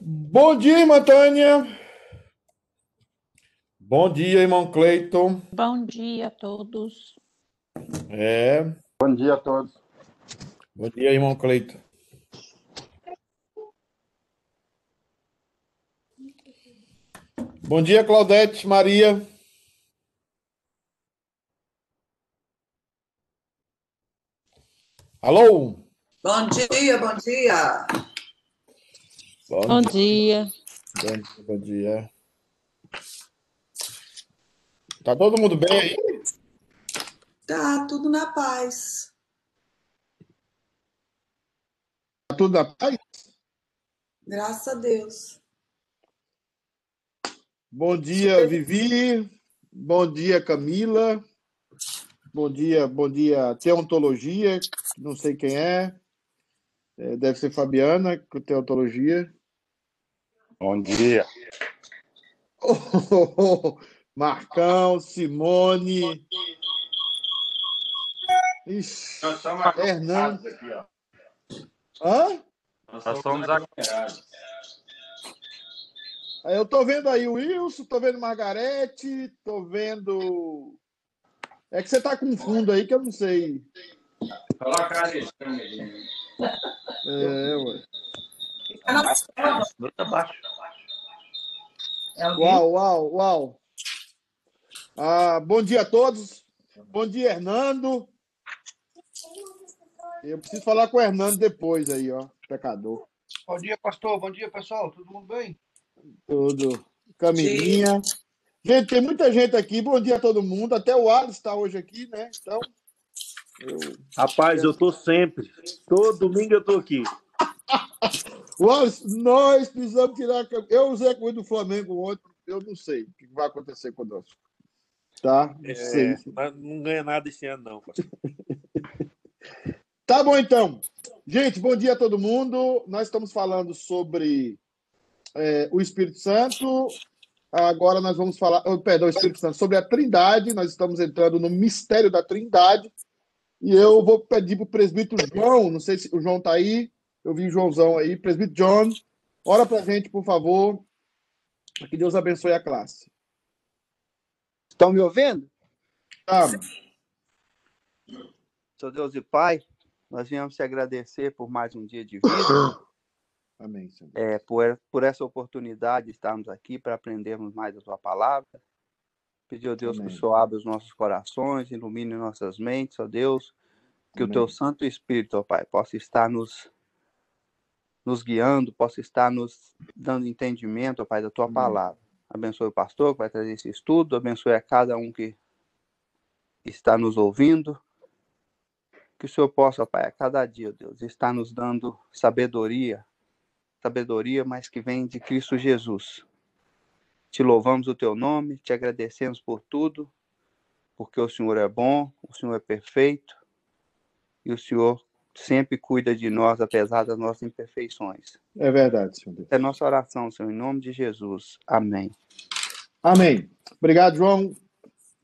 Bom dia, irmã Tânia. Bom dia, irmão Cleiton. Bom dia a todos. É. Bom dia a todos. Bom dia, irmão Cleiton. Bom dia, Claudete, Maria. Alô? Bom dia, bom dia. Bom, bom dia. Bom, bom dia. Tá todo mundo bem aí? Tá tudo na paz. Tá tudo na paz? Graças a Deus. Bom dia, Vivi. Bom dia, Camila. Bom dia, bom dia, Teontologia. Não sei quem é. é deve ser Fabiana, com Teontologia. Bom dia. Oh, oh, oh. Marcão, Simone. Ixi, Hernando. Aqui, ó. Hã? Nós somos acompanhados. Eu tô vendo aí o Wilson, tô vendo Margarete, tô vendo. É que você tá com fundo aí que eu não sei. Coloca ali. É, ué. Bota abaixo. Uau, uau, uau. Ah, bom dia a todos. Bom dia, Hernando. Eu preciso falar com o Hernando depois aí, ó. Pecador. Bom dia, pastor. Bom dia, pessoal. Todo mundo bem? Tudo. Camilinha. Gente, tem muita gente aqui. Bom dia a todo mundo. Até o Alisson está hoje aqui, né? Então. Eu... Rapaz, eu tô sempre. Todo domingo eu tô aqui. o Alisson, nós precisamos tirar. Eu usei a coisa do Flamengo ontem. Eu não sei o que vai acontecer conosco. Tá? Não é, sei. Mas não ganha nada esse ano, não. tá bom, então. Gente, bom dia a todo mundo. Nós estamos falando sobre é, o Espírito Santo. Agora nós vamos falar, oh, perdão, o Espírito Santo, sobre a Trindade. Nós estamos entrando no mistério da Trindade. E eu vou pedir para o presbítero João, não sei se o João está aí, eu vi o Joãozão aí. Presbítero John, ora para a gente, por favor. Que Deus abençoe a classe. Estão me ouvindo? Tá. Sou Deus e Pai, nós viemos te agradecer por mais um dia de vida. Amém, Senhor. É, por, por essa oportunidade de estarmos aqui para aprendermos mais a tua palavra. Pedir, ó Deus, Amém. que o Senhor abra os nossos corações, ilumine nossas mentes, ó Deus. Que Amém. o teu Santo Espírito, ó Pai, possa estar nos, nos guiando, possa estar nos dando entendimento, ó Pai, da tua Amém. palavra. Abençoe o pastor que vai trazer esse estudo, abençoe a cada um que está nos ouvindo. Que o Senhor possa, ó Pai, a cada dia, ó Deus, estar nos dando sabedoria, sabedoria, mas que vem de Cristo Jesus. Te louvamos o teu nome, te agradecemos por tudo, porque o Senhor é bom, o Senhor é perfeito e o Senhor sempre cuida de nós, apesar das nossas imperfeições. É verdade, Senhor Deus. É nossa oração, Senhor, em nome de Jesus. Amém. Amém. Obrigado, João.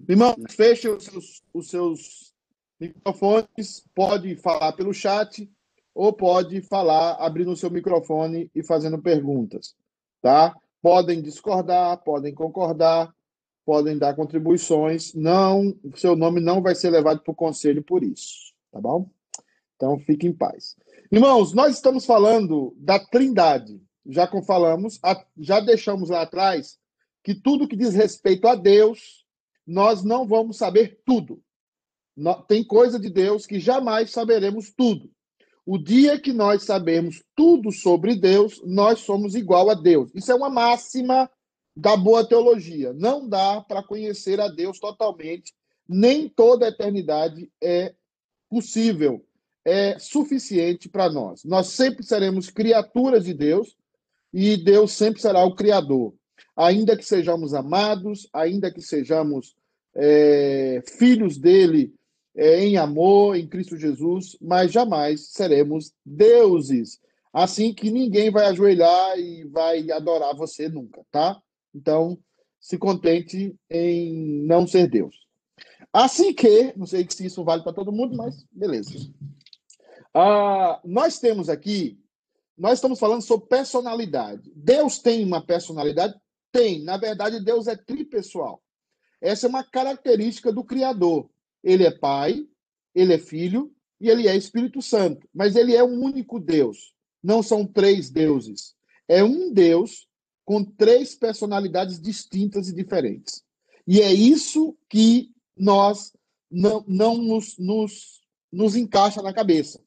Irmão, feche os seus, os seus microfones, pode falar pelo chat ou pode falar abrindo o seu microfone e fazendo perguntas, tá? Podem discordar, podem concordar, podem dar contribuições. Não, seu nome não vai ser levado para o conselho por isso, tá bom? Então fique em paz. Irmãos, nós estamos falando da Trindade. Já falamos, já deixamos lá atrás que tudo que diz respeito a Deus, nós não vamos saber tudo. Tem coisa de Deus que jamais saberemos tudo. O dia que nós sabemos tudo sobre Deus, nós somos igual a Deus. Isso é uma máxima da boa teologia. Não dá para conhecer a Deus totalmente, nem toda a eternidade é possível, é suficiente para nós. Nós sempre seremos criaturas de Deus e Deus sempre será o Criador. Ainda que sejamos amados, ainda que sejamos é, filhos dele em amor, em Cristo Jesus, mas jamais seremos deuses. Assim que ninguém vai ajoelhar e vai adorar você nunca, tá? Então, se contente em não ser Deus. Assim que, não sei se isso vale para todo mundo, mas beleza. Ah, nós temos aqui, nós estamos falando sobre personalidade. Deus tem uma personalidade? Tem. Na verdade, Deus é tripessoal. Essa é uma característica do Criador. Ele é Pai, ele é Filho e ele é Espírito Santo. Mas ele é um único Deus. Não são três deuses. É um Deus com três personalidades distintas e diferentes. E é isso que nós não, não nos, nos, nos encaixa na cabeça.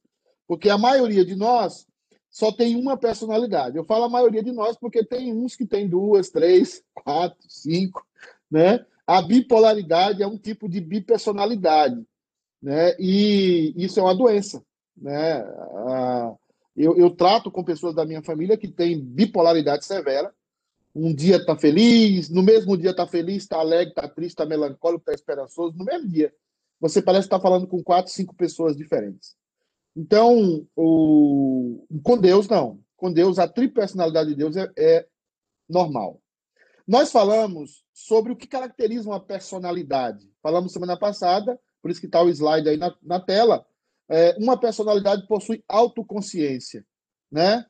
Porque a maioria de nós só tem uma personalidade. Eu falo a maioria de nós porque tem uns que tem duas, três, quatro, cinco, né? A bipolaridade é um tipo de bipersonalidade, né? E isso é uma doença, né? Eu, eu trato com pessoas da minha família que têm bipolaridade severa. Um dia está feliz, no mesmo dia está feliz, está alegre, está triste, está melancólico, está esperançoso, no mesmo dia. Você parece estar tá falando com quatro, cinco pessoas diferentes. Então, o... com Deus, não. Com Deus, a tripersonalidade de Deus é, é normal. Nós falamos sobre o que caracteriza uma personalidade. Falamos semana passada, por isso que está o slide aí na, na tela. É, uma personalidade possui autoconsciência, né?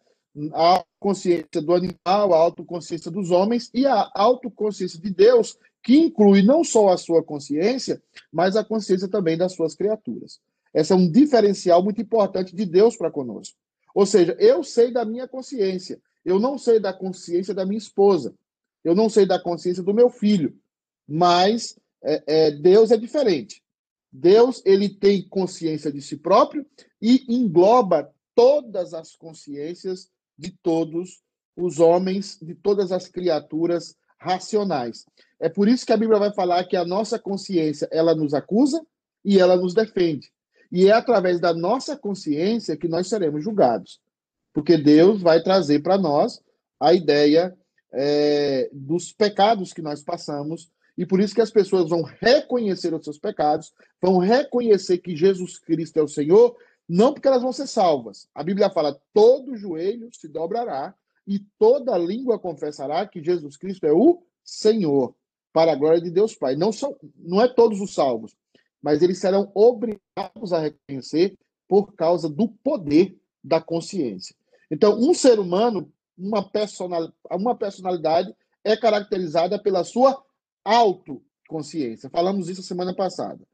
A consciência do animal, a autoconsciência dos homens e a autoconsciência de Deus, que inclui não só a sua consciência, mas a consciência também das suas criaturas. Esse é um diferencial muito importante de Deus para conosco. Ou seja, eu sei da minha consciência, eu não sei da consciência da minha esposa, eu não sei da consciência do meu filho, mas é, é, Deus é diferente. Deus ele tem consciência de si próprio e engloba todas as consciências de todos os homens, de todas as criaturas racionais. É por isso que a Bíblia vai falar que a nossa consciência ela nos acusa e ela nos defende. E é através da nossa consciência que nós seremos julgados. Porque Deus vai trazer para nós a ideia é, dos pecados que nós passamos, e por isso que as pessoas vão reconhecer os seus pecados, vão reconhecer que Jesus Cristo é o Senhor, não porque elas vão ser salvas. A Bíblia fala: todo joelho se dobrará e toda língua confessará que Jesus Cristo é o Senhor, para a glória de Deus Pai. Não são, não é todos os salvos, mas eles serão obrigados a reconhecer por causa do poder da consciência. Então, um ser humano uma, personal, uma personalidade é caracterizada pela sua autoconsciência. Falamos isso semana passada.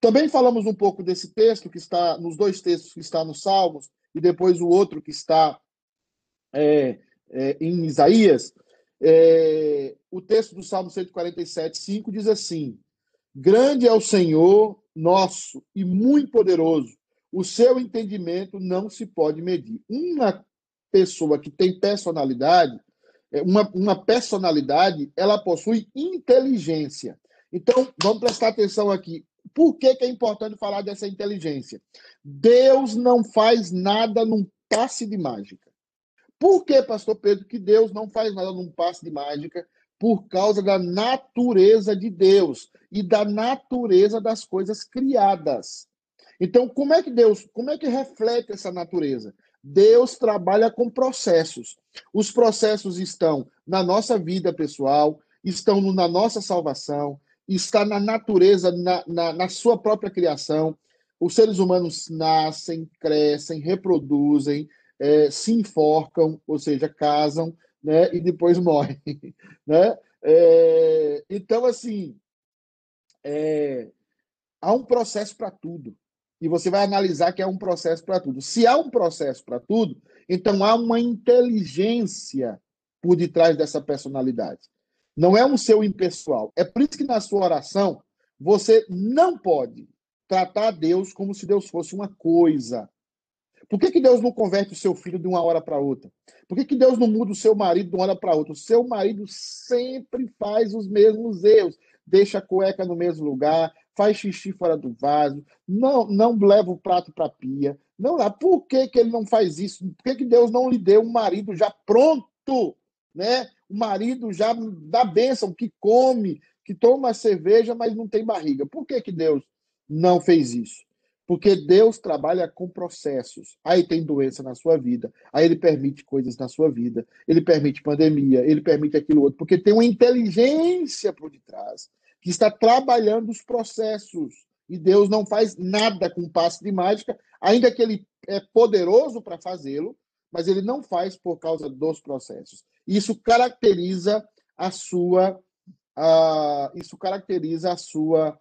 Também falamos um pouco desse texto que está nos dois textos que está nos Salmos e depois o outro que está é, é, em Isaías. É, o texto do Salmo 147, 5 diz assim: Grande é o Senhor nosso e muito poderoso. O seu entendimento não se pode medir. Uma pessoa que tem personalidade, é, uma, uma personalidade, ela possui inteligência. Então, vamos prestar atenção aqui. Por que, que é importante falar dessa inteligência? Deus não faz nada num passe de mágica. Por que, pastor Pedro, que Deus não faz nada num passe de mágica? Por causa da natureza de Deus e da natureza das coisas criadas. Então, como é que Deus, como é que reflete essa natureza? Deus trabalha com processos. Os processos estão na nossa vida pessoal, estão na nossa salvação, está na natureza, na, na, na sua própria criação. Os seres humanos nascem, crescem, reproduzem, é, se enforcam, ou seja, casam, né, e depois morrem, né? É, então, assim, é, há um processo para tudo e você vai analisar que é um processo para tudo. Se há um processo para tudo, então há uma inteligência por detrás dessa personalidade. Não é um seu impessoal. É por isso que na sua oração você não pode tratar Deus como se Deus fosse uma coisa. Por que, que Deus não converte o seu filho de uma hora para outra? Por que, que Deus não muda o seu marido de uma hora para outra? O seu marido sempre faz os mesmos erros. Deixa a cueca no mesmo lugar, faz xixi fora do vaso, não, não leva o prato para a pia. Não lá. Por que, que ele não faz isso? Por que, que Deus não lhe deu um marido já pronto? Né? O marido já dá bênção, que come, que toma cerveja, mas não tem barriga. Por que, que Deus não fez isso? Porque Deus trabalha com processos. Aí tem doença na sua vida, aí ele permite coisas na sua vida, ele permite pandemia, ele permite aquilo outro, porque tem uma inteligência por detrás que está trabalhando os processos. E Deus não faz nada com passe de mágica, ainda que ele é poderoso para fazê-lo, mas ele não faz por causa dos processos. Isso caracteriza a sua, isso caracteriza a sua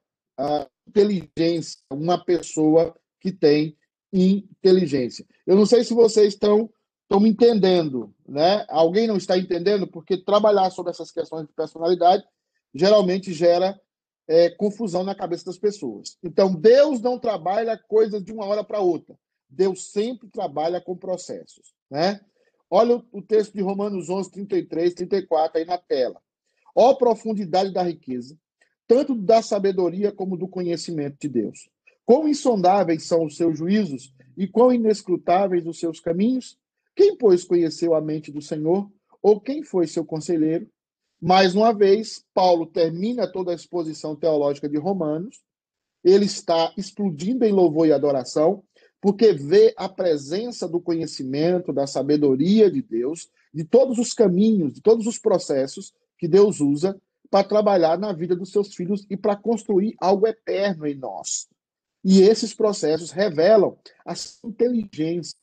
inteligência, uma pessoa que tem inteligência. Eu não sei se vocês estão estão me entendendo, né? Alguém não está entendendo porque trabalhar sobre essas questões de personalidade geralmente gera é, confusão na cabeça das pessoas. Então Deus não trabalha coisas de uma hora para outra. Deus sempre trabalha com processos, né? Olha o texto de Romanos 11, 33, 34 aí na tela. Ó profundidade da riqueza, tanto da sabedoria como do conhecimento de Deus. Quão insondáveis são os seus juízos e quão inescrutáveis os seus caminhos? Quem, pois, conheceu a mente do Senhor? Ou quem foi seu conselheiro? Mais uma vez, Paulo termina toda a exposição teológica de Romanos. Ele está explodindo em louvor e adoração porque vê a presença do conhecimento, da sabedoria de Deus, de todos os caminhos, de todos os processos que Deus usa para trabalhar na vida dos seus filhos e para construir algo eterno em nós. E esses processos revelam a sua inteligência,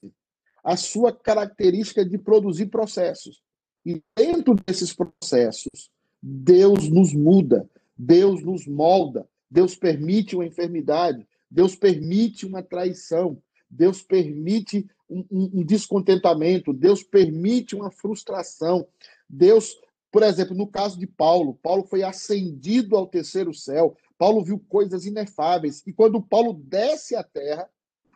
a sua característica de produzir processos. E dentro desses processos, Deus nos muda, Deus nos molda, Deus permite uma enfermidade, Deus permite uma traição, Deus permite um, um, um descontentamento, Deus permite uma frustração. Deus, por exemplo, no caso de Paulo, Paulo foi ascendido ao terceiro céu, Paulo viu coisas inefáveis, e quando Paulo desce à terra,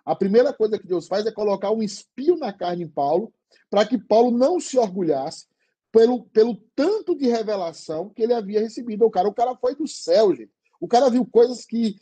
a primeira coisa que Deus faz é colocar um espio na carne em Paulo, para que Paulo não se orgulhasse pelo, pelo tanto de revelação que ele havia recebido. O cara, o cara foi do céu, gente. O cara viu coisas que,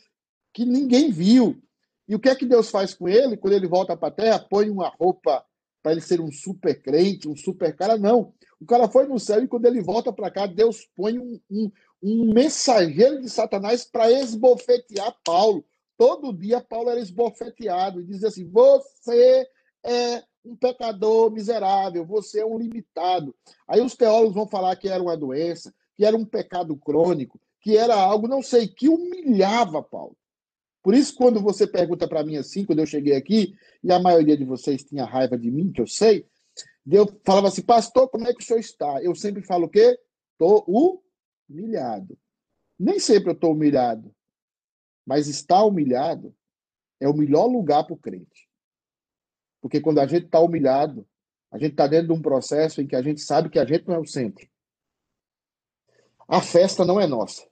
que ninguém viu. E o que é que Deus faz com ele quando ele volta para a terra? Põe uma roupa para ele ser um super crente, um super cara. Não. O cara foi no céu e quando ele volta para cá, Deus põe um, um, um mensageiro de Satanás para esbofetear Paulo. Todo dia Paulo era esbofeteado e dizia assim: Você é um pecador miserável, você é um limitado. Aí os teólogos vão falar que era uma doença, que era um pecado crônico, que era algo, não sei, que humilhava Paulo. Por isso, quando você pergunta para mim assim, quando eu cheguei aqui, e a maioria de vocês tinha raiva de mim, que eu sei, eu falava assim, pastor, como é que o senhor está? Eu sempre falo o quê? Estou humilhado. Nem sempre eu estou humilhado, mas estar humilhado é o melhor lugar para o crente. Porque quando a gente está humilhado, a gente está dentro de um processo em que a gente sabe que a gente não é o centro. A festa não é nossa.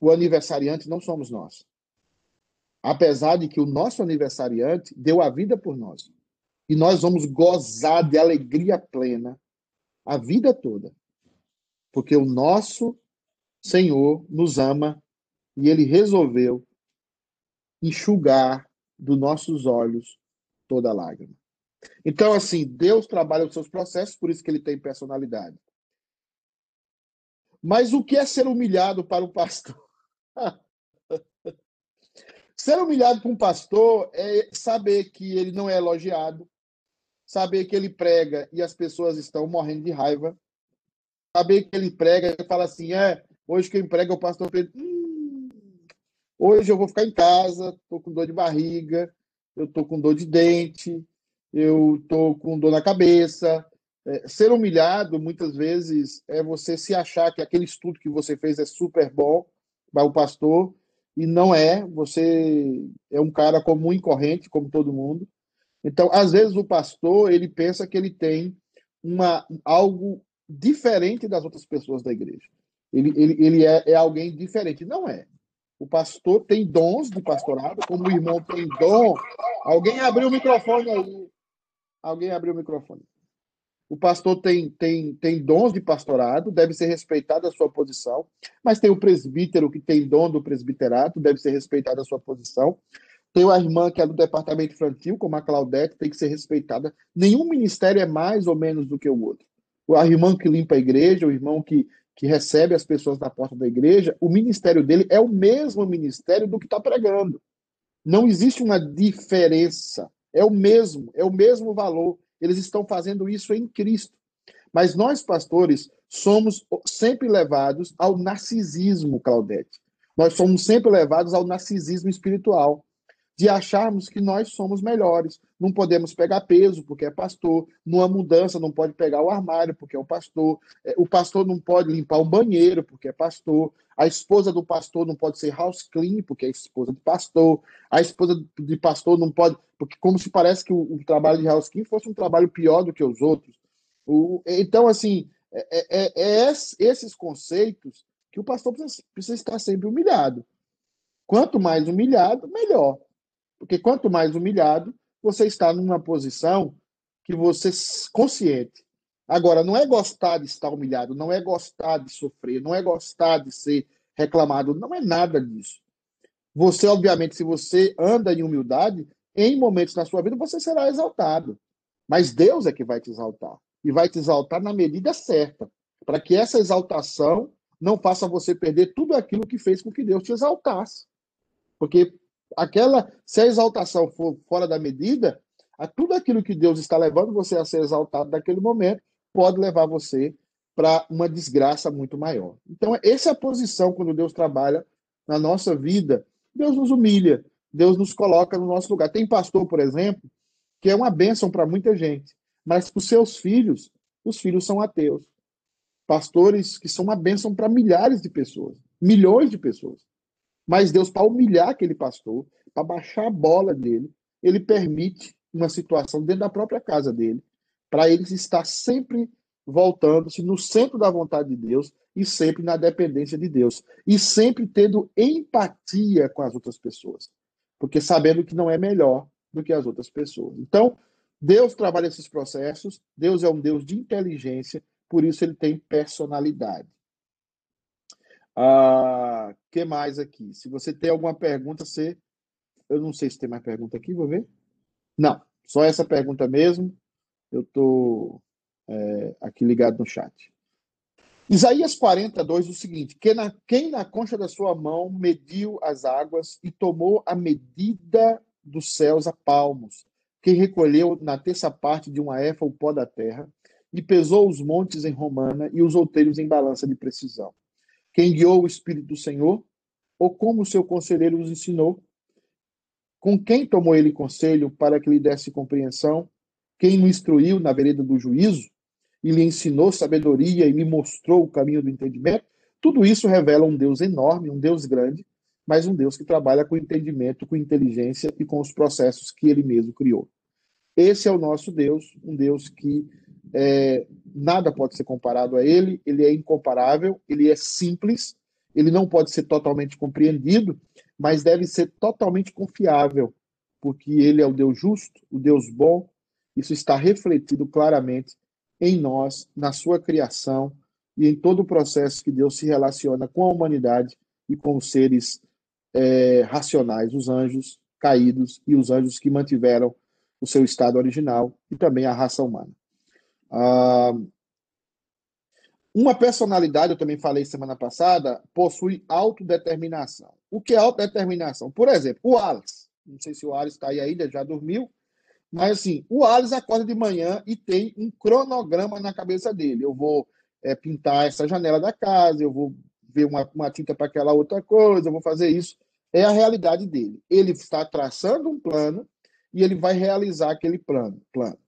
O aniversariante não somos nós. Apesar de que o nosso aniversariante deu a vida por nós. E nós vamos gozar de alegria plena a vida toda. Porque o nosso Senhor nos ama e ele resolveu enxugar dos nossos olhos toda lágrima. Então, assim, Deus trabalha os seus processos, por isso que ele tem personalidade. Mas o que é ser humilhado para o pastor? Ser humilhado por um pastor é saber que ele não é elogiado, saber que ele prega e as pessoas estão morrendo de raiva, saber que ele prega e fala assim: é, hoje quem prega é o pastor Pedro. Hum, hoje eu vou ficar em casa, estou com dor de barriga, eu estou com dor de dente, eu estou com dor na cabeça. É, ser humilhado, muitas vezes, é você se achar que aquele estudo que você fez é super bom para o pastor e não é, você é um cara comum e corrente, como todo mundo. Então, às vezes o pastor, ele pensa que ele tem uma algo diferente das outras pessoas da igreja. Ele, ele, ele é, é alguém diferente. Não é. O pastor tem dons de pastorado, como o irmão tem dom. Alguém abriu o microfone aí. Alguém abriu o microfone. O pastor tem, tem, tem dons de pastorado, deve ser respeitada a sua posição, mas tem o presbítero que tem dom do presbiterato, deve ser respeitada a sua posição. Tem a irmã que é do departamento infantil, como a Claudete, tem que ser respeitada. Nenhum ministério é mais ou menos do que o outro. A irmã que limpa a igreja, o irmão que, que recebe as pessoas na porta da igreja, o ministério dele é o mesmo ministério do que está pregando. Não existe uma diferença. É o mesmo, é o mesmo valor. Eles estão fazendo isso em Cristo. Mas nós, pastores, somos sempre levados ao narcisismo, Claudete. Nós somos sempre levados ao narcisismo espiritual, de acharmos que nós somos melhores. Não podemos pegar peso porque é pastor, numa mudança não pode pegar o armário porque é o pastor, é, o pastor não pode limpar o banheiro porque é pastor, a esposa do pastor não pode ser house clean porque é esposa do pastor, a esposa de pastor não pode, porque como se parece que o, o trabalho de house clean fosse um trabalho pior do que os outros. O, então, assim, é, é, é, esses conceitos que o pastor precisa, precisa estar sempre humilhado. Quanto mais humilhado, melhor. Porque quanto mais humilhado, você está numa posição que você consciente. Agora, não é gostar de estar humilhado, não é gostar de sofrer, não é gostar de ser reclamado, não é nada disso. Você, obviamente, se você anda em humildade, em momentos na sua vida você será exaltado. Mas Deus é que vai te exaltar. E vai te exaltar na medida certa, para que essa exaltação não faça você perder tudo aquilo que fez com que Deus te exaltasse. Porque aquela, se a exaltação for fora da medida, a tudo aquilo que Deus está levando você a ser exaltado naquele momento pode levar você para uma desgraça muito maior. Então, essa é a posição quando Deus trabalha na nossa vida. Deus nos humilha, Deus nos coloca no nosso lugar. Tem pastor, por exemplo, que é uma bênção para muita gente, mas para os seus filhos, os filhos são ateus. Pastores que são uma bênção para milhares de pessoas, milhões de pessoas. Mas Deus, para humilhar aquele pastor, para baixar a bola dele, ele permite uma situação dentro da própria casa dele, para ele estar sempre voltando-se no centro da vontade de Deus e sempre na dependência de Deus. E sempre tendo empatia com as outras pessoas. Porque sabendo que não é melhor do que as outras pessoas. Então, Deus trabalha esses processos, Deus é um Deus de inteligência, por isso ele tem personalidade. Ah, que mais aqui? Se você tem alguma pergunta, você. Eu não sei se tem mais pergunta aqui, vou ver. Não, só essa pergunta mesmo. Eu estou é, aqui ligado no chat. Isaías 42, o seguinte: quem na, quem na concha da sua mão mediu as águas e tomou a medida dos céus a palmos, quem recolheu na terça parte de uma efa o pó da terra e pesou os montes em romana e os outeiros em balança de precisão. Quem guiou o Espírito do Senhor? Ou como o seu conselheiro os ensinou? Com quem tomou ele conselho para que lhe desse compreensão? Quem o instruiu na vereda do juízo? E lhe ensinou sabedoria e lhe mostrou o caminho do entendimento? Tudo isso revela um Deus enorme, um Deus grande, mas um Deus que trabalha com entendimento, com inteligência e com os processos que ele mesmo criou. Esse é o nosso Deus, um Deus que é, nada pode ser comparado a ele, ele é incomparável, ele é simples, ele não pode ser totalmente compreendido, mas deve ser totalmente confiável, porque ele é o Deus justo, o Deus bom. Isso está refletido claramente em nós, na sua criação e em todo o processo que Deus se relaciona com a humanidade e com os seres é, racionais, os anjos caídos e os anjos que mantiveram o seu estado original e também a raça humana. Ah, uma personalidade, eu também falei semana passada, possui autodeterminação. O que é autodeterminação? Por exemplo, o Alice. Não sei se o Alice está aí ainda, já dormiu. Mas assim, o Alice acorda de manhã e tem um cronograma na cabeça dele. Eu vou é, pintar essa janela da casa, eu vou ver uma, uma tinta para aquela outra coisa, eu vou fazer isso. É a realidade dele. Ele está traçando um plano e ele vai realizar aquele plano. plano.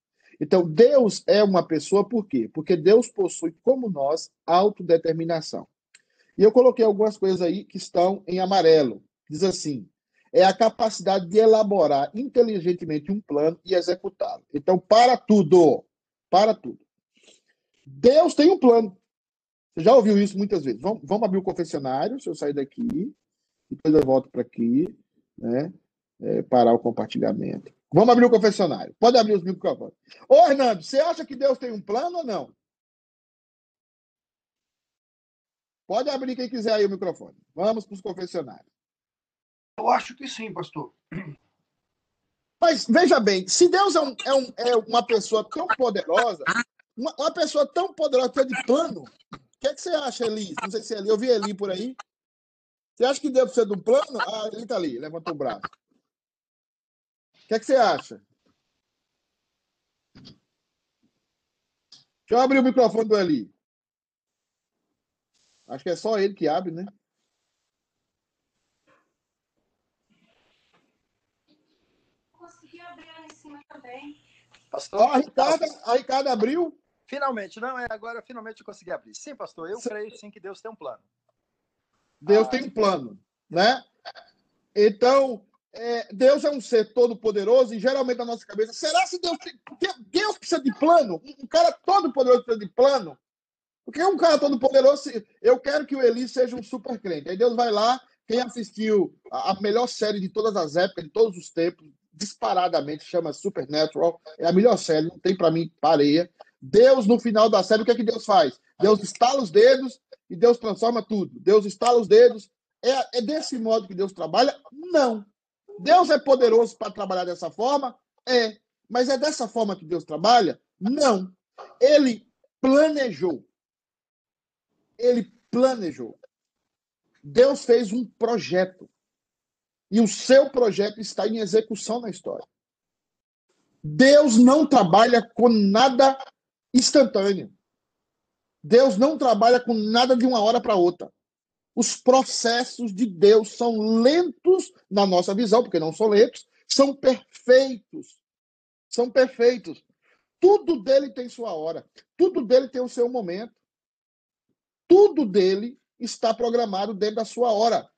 Então, Deus é uma pessoa por quê? Porque Deus possui, como nós, autodeterminação. E eu coloquei algumas coisas aí que estão em amarelo. Diz assim: é a capacidade de elaborar inteligentemente um plano e executá-lo. Então, para tudo, para tudo. Deus tem um plano. Você já ouviu isso muitas vezes. Vamos, vamos abrir o confessionário, se eu sair daqui, depois eu volto para aqui, né? É, parar o compartilhamento. Vamos abrir o confessionário. Pode abrir os microfones. Ô, Hernando, você acha que Deus tem um plano ou não? Pode abrir quem quiser aí o microfone. Vamos para os confessionários. Eu acho que sim, pastor. Mas veja bem, se Deus é, um, é, um, é uma pessoa tão poderosa, uma, uma, pessoa tão poderosa que é de plano, o que, é que você acha, Eli? Não sei se é Eli. Eu vi Eli por aí. Você acha que Deus precisa de um plano? Ah, ele está ali, levantou o braço. Que, é que você acha? Deixa eu abrir o microfone do Eli. Acho que é só ele que abre, né? Consegui abrir lá em cima também. Pastor, Ó, a Ricardo, a Ricardo abriu. finalmente, não é agora, finalmente eu consegui abrir. Sim, pastor, eu Sim. creio sim que Deus tem um plano. Deus Ah. tem um plano, né? Então, é, Deus é um ser todo poderoso e geralmente na nossa cabeça, será se Deus Deus precisa de plano? Um cara todo poderoso precisa de plano? Porque um cara todo poderoso, eu quero que o Eli seja um super crente. Aí Deus vai lá, quem assistiu a, a melhor série de todas as épocas, de todos os tempos, disparadamente, chama Supernatural, é a melhor série, não tem para mim pareia. Deus, no final da série, o que é que Deus faz? Deus estala os dedos e Deus transforma tudo. Deus estala os dedos. É, é desse modo que Deus trabalha? Não. Deus é poderoso para trabalhar dessa forma? É. Mas é dessa forma que Deus trabalha? Não. Ele planejou. Ele planejou. Deus fez um projeto. E o seu projeto está em execução na história. Deus não trabalha com nada instantâneo. Deus não trabalha com nada de uma hora para outra. Os processos de Deus são lentos na nossa visão, porque não são lentos, são perfeitos. São perfeitos. Tudo dele tem sua hora. Tudo dele tem o seu momento. Tudo dele está programado dentro da sua hora.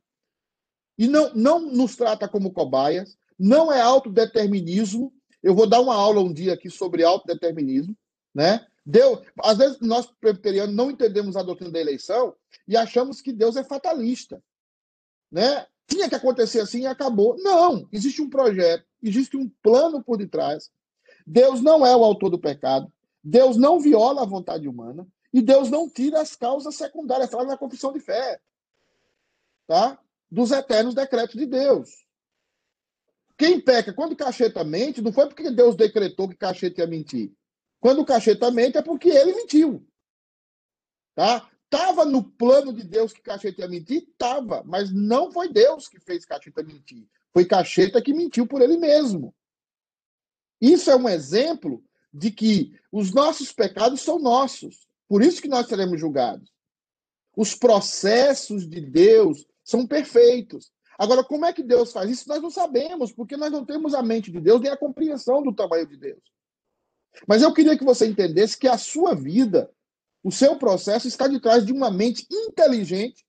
E não, não nos trata como cobaias, não é autodeterminismo. Eu vou dar uma aula um dia aqui sobre autodeterminismo, né? Deus, às vezes nós presbiterianos não entendemos a doutrina da eleição e achamos que Deus é fatalista, né? Tinha que acontecer assim e acabou. Não, existe um projeto, existe um plano por detrás. Deus não é o autor do pecado. Deus não viola a vontade humana e Deus não tira as causas secundárias, lá na confissão de fé, tá? Dos eternos decretos de Deus. Quem peca quando cacheta mente, não foi porque Deus decretou que cacheta ia mentir. Quando o cacheta mente é porque ele mentiu. Tá? Tava no plano de Deus que cacheta ia mentir? Tava, mas não foi Deus que fez cacheta mentir. Foi cacheta que mentiu por ele mesmo. Isso é um exemplo de que os nossos pecados são nossos. Por isso que nós seremos julgados. Os processos de Deus são perfeitos. Agora, como é que Deus faz isso? Nós não sabemos, porque nós não temos a mente de Deus nem a compreensão do tamanho de Deus. Mas eu queria que você entendesse que a sua vida, o seu processo, está de trás de uma mente inteligente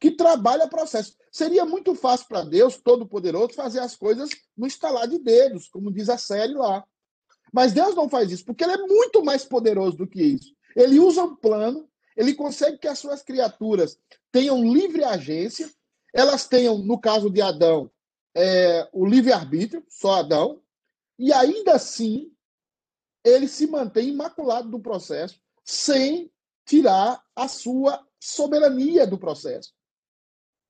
que trabalha processo. Seria muito fácil para Deus, Todo-Poderoso, fazer as coisas no estalar de dedos, como diz a série lá. Mas Deus não faz isso, porque ele é muito mais poderoso do que isso. Ele usa um plano, ele consegue que as suas criaturas tenham livre agência, elas tenham, no caso de Adão, é, o livre-arbítrio, só Adão, e ainda assim ele se mantém imaculado do processo, sem tirar a sua soberania do processo.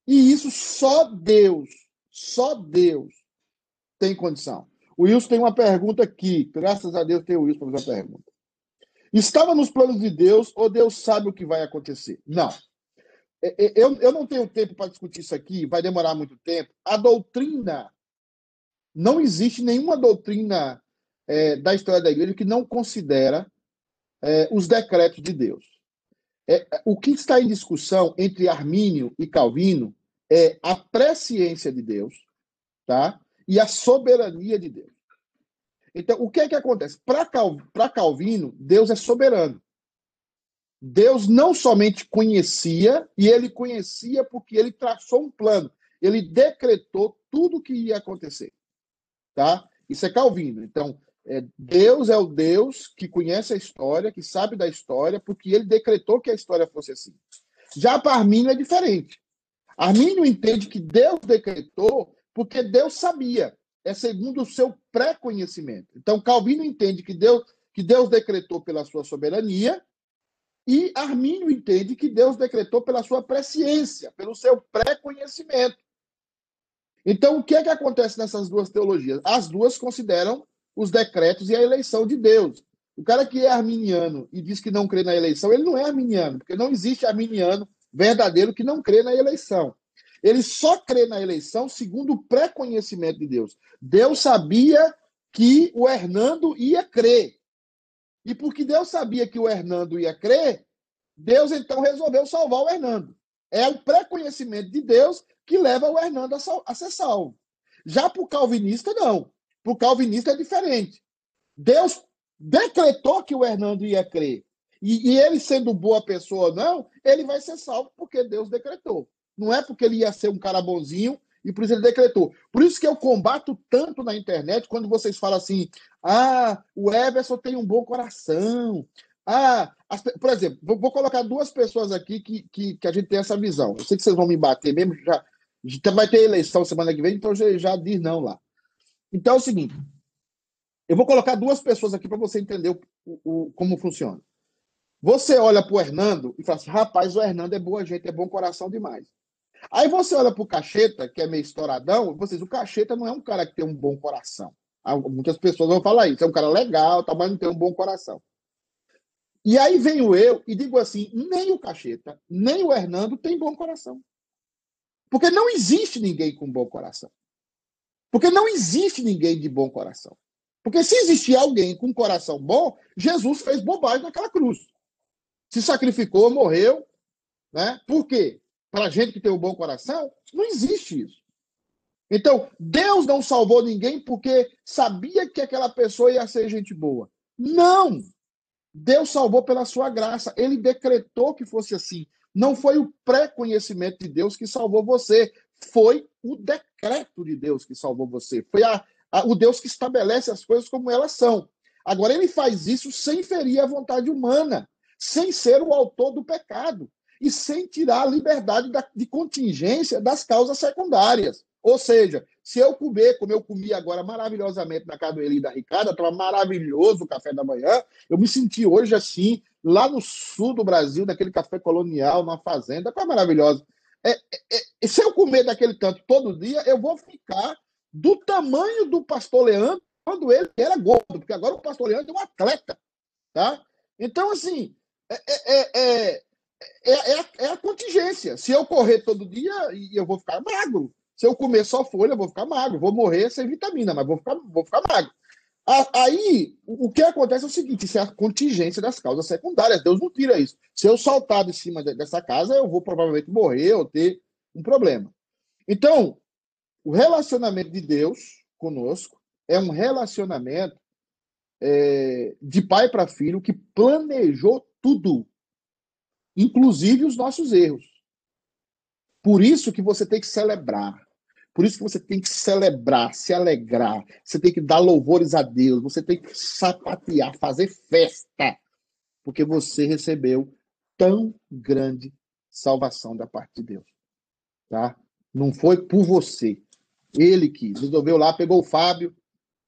E isso só Deus, só Deus tem condição. O Wilson tem uma pergunta aqui. Graças a Deus tem o Wilson para fazer uma pergunta. Estava nos planos de Deus ou Deus sabe o que vai acontecer? Não. Eu, eu não tenho tempo para discutir isso aqui, vai demorar muito tempo. A doutrina, não existe nenhuma doutrina é, da história da igreja que não considera é, os decretos de Deus. É, o que está em discussão entre Armínio e Calvino é a presciência de Deus tá? e a soberania de Deus. Então, o que é que acontece? Para Cal, Calvino, Deus é soberano. Deus não somente conhecia, e ele conhecia porque ele traçou um plano. Ele decretou tudo o que ia acontecer. Tá? Isso é Calvino. Então, Deus é o Deus que conhece a história, que sabe da história, porque ele decretou que a história fosse assim. Já para Armínio é diferente. Armínio entende que Deus decretou porque Deus sabia. É segundo o seu pré-conhecimento. Então, Calvino entende que Deus, que Deus decretou pela sua soberania e Armínio entende que Deus decretou pela sua presciência, pelo seu pré-conhecimento. Então, o que é que acontece nessas duas teologias? As duas consideram os decretos e a eleição de Deus. O cara que é arminiano e diz que não crê na eleição, ele não é arminiano, porque não existe arminiano verdadeiro que não crê na eleição. Ele só crê na eleição segundo o pré-conhecimento de Deus. Deus sabia que o Hernando ia crer. E porque Deus sabia que o Hernando ia crer, Deus então resolveu salvar o Hernando. É o pré-conhecimento de Deus que leva o Hernando a, a ser salvo. Já para o calvinista, não. Para o calvinista é diferente. Deus decretou que o Hernando ia crer. E, e, ele, sendo boa pessoa ou não, ele vai ser salvo porque Deus decretou. Não é porque ele ia ser um cara bonzinho e por isso ele decretou. Por isso que eu combato tanto na internet quando vocês falam assim: ah, o Everson tem um bom coração. Ah, as, por exemplo, vou, vou, colocar duas pessoas aqui que, que, que, a gente tem essa visão. Eu sei que vocês vão me bater mesmo, já, já vai ter eleição semana que vem, então já, já diz não lá. Então é o seguinte: eu vou colocar duas pessoas aqui para você entender o, o, como funciona. Você olha para o Hernando e fala assim: rapaz, o Hernando é boa gente, é bom coração demais. Aí você olha para o Cacheta, que é meio estouradão, vocês, o Cacheta não é um cara que tem um bom coração. Muitas pessoas vão falar isso, é um cara legal, tá, mas não tem um bom coração. E aí venho eu e digo assim: nem o Cacheta, nem o Hernando tem bom coração. Porque não existe ninguém com bom coração. Porque não existe ninguém de bom coração. Porque se existia alguém com coração bom, Jesus fez bobagem naquela cruz. Se sacrificou, morreu. Né? Por quê? para a gente que tem um bom coração, não existe isso. Então, Deus não salvou ninguém porque sabia que aquela pessoa ia ser gente boa. Não! Deus salvou pela sua graça. Ele decretou que fosse assim. Não foi o pré-conhecimento de Deus que salvou você. Foi o decreto de Deus que salvou você. Foi a, a, o Deus que estabelece as coisas como elas são. Agora, ele faz isso sem ferir a vontade humana, sem ser o autor do pecado e sem tirar a liberdade da, de contingência das causas secundárias. Ou seja, se eu comer, como eu comi agora maravilhosamente na casa do da Ricardo, estava maravilhoso o café da manhã, eu me senti hoje assim, lá no sul do Brasil, naquele café colonial, numa fazenda, foi maravilhoso. É, é, é, se eu comer daquele tanto todo dia, eu vou ficar do tamanho do pastor Leandro quando ele era gordo, porque agora o pastor Leandro é um atleta. Tá? Então, assim, é, é, é é, é, é, a contingência. Se eu correr todo dia, eu vou ficar magro. Se eu comer só folha, eu vou ficar magro. Vou morrer sem vitamina, mas vou ficar, vou ficar magro. Aí, o que acontece é o seguinte: isso é a contingência das causas secundárias. Deus não tira isso. Se eu saltar de cima dessa casa, eu vou provavelmente morrer ou ter um problema. Então, o relacionamento de Deus conosco é um relacionamento é, de pai para filho que planejou tudo inclusive os nossos erros. Por isso que você tem que celebrar. Por isso que você tem que celebrar, se alegrar. Você tem que dar louvores a Deus. Você tem que sapatear, fazer festa. Porque você recebeu tão grande salvação da parte de Deus. Tá? Não foi por você. Ele que resolveu lá, pegou o Fábio,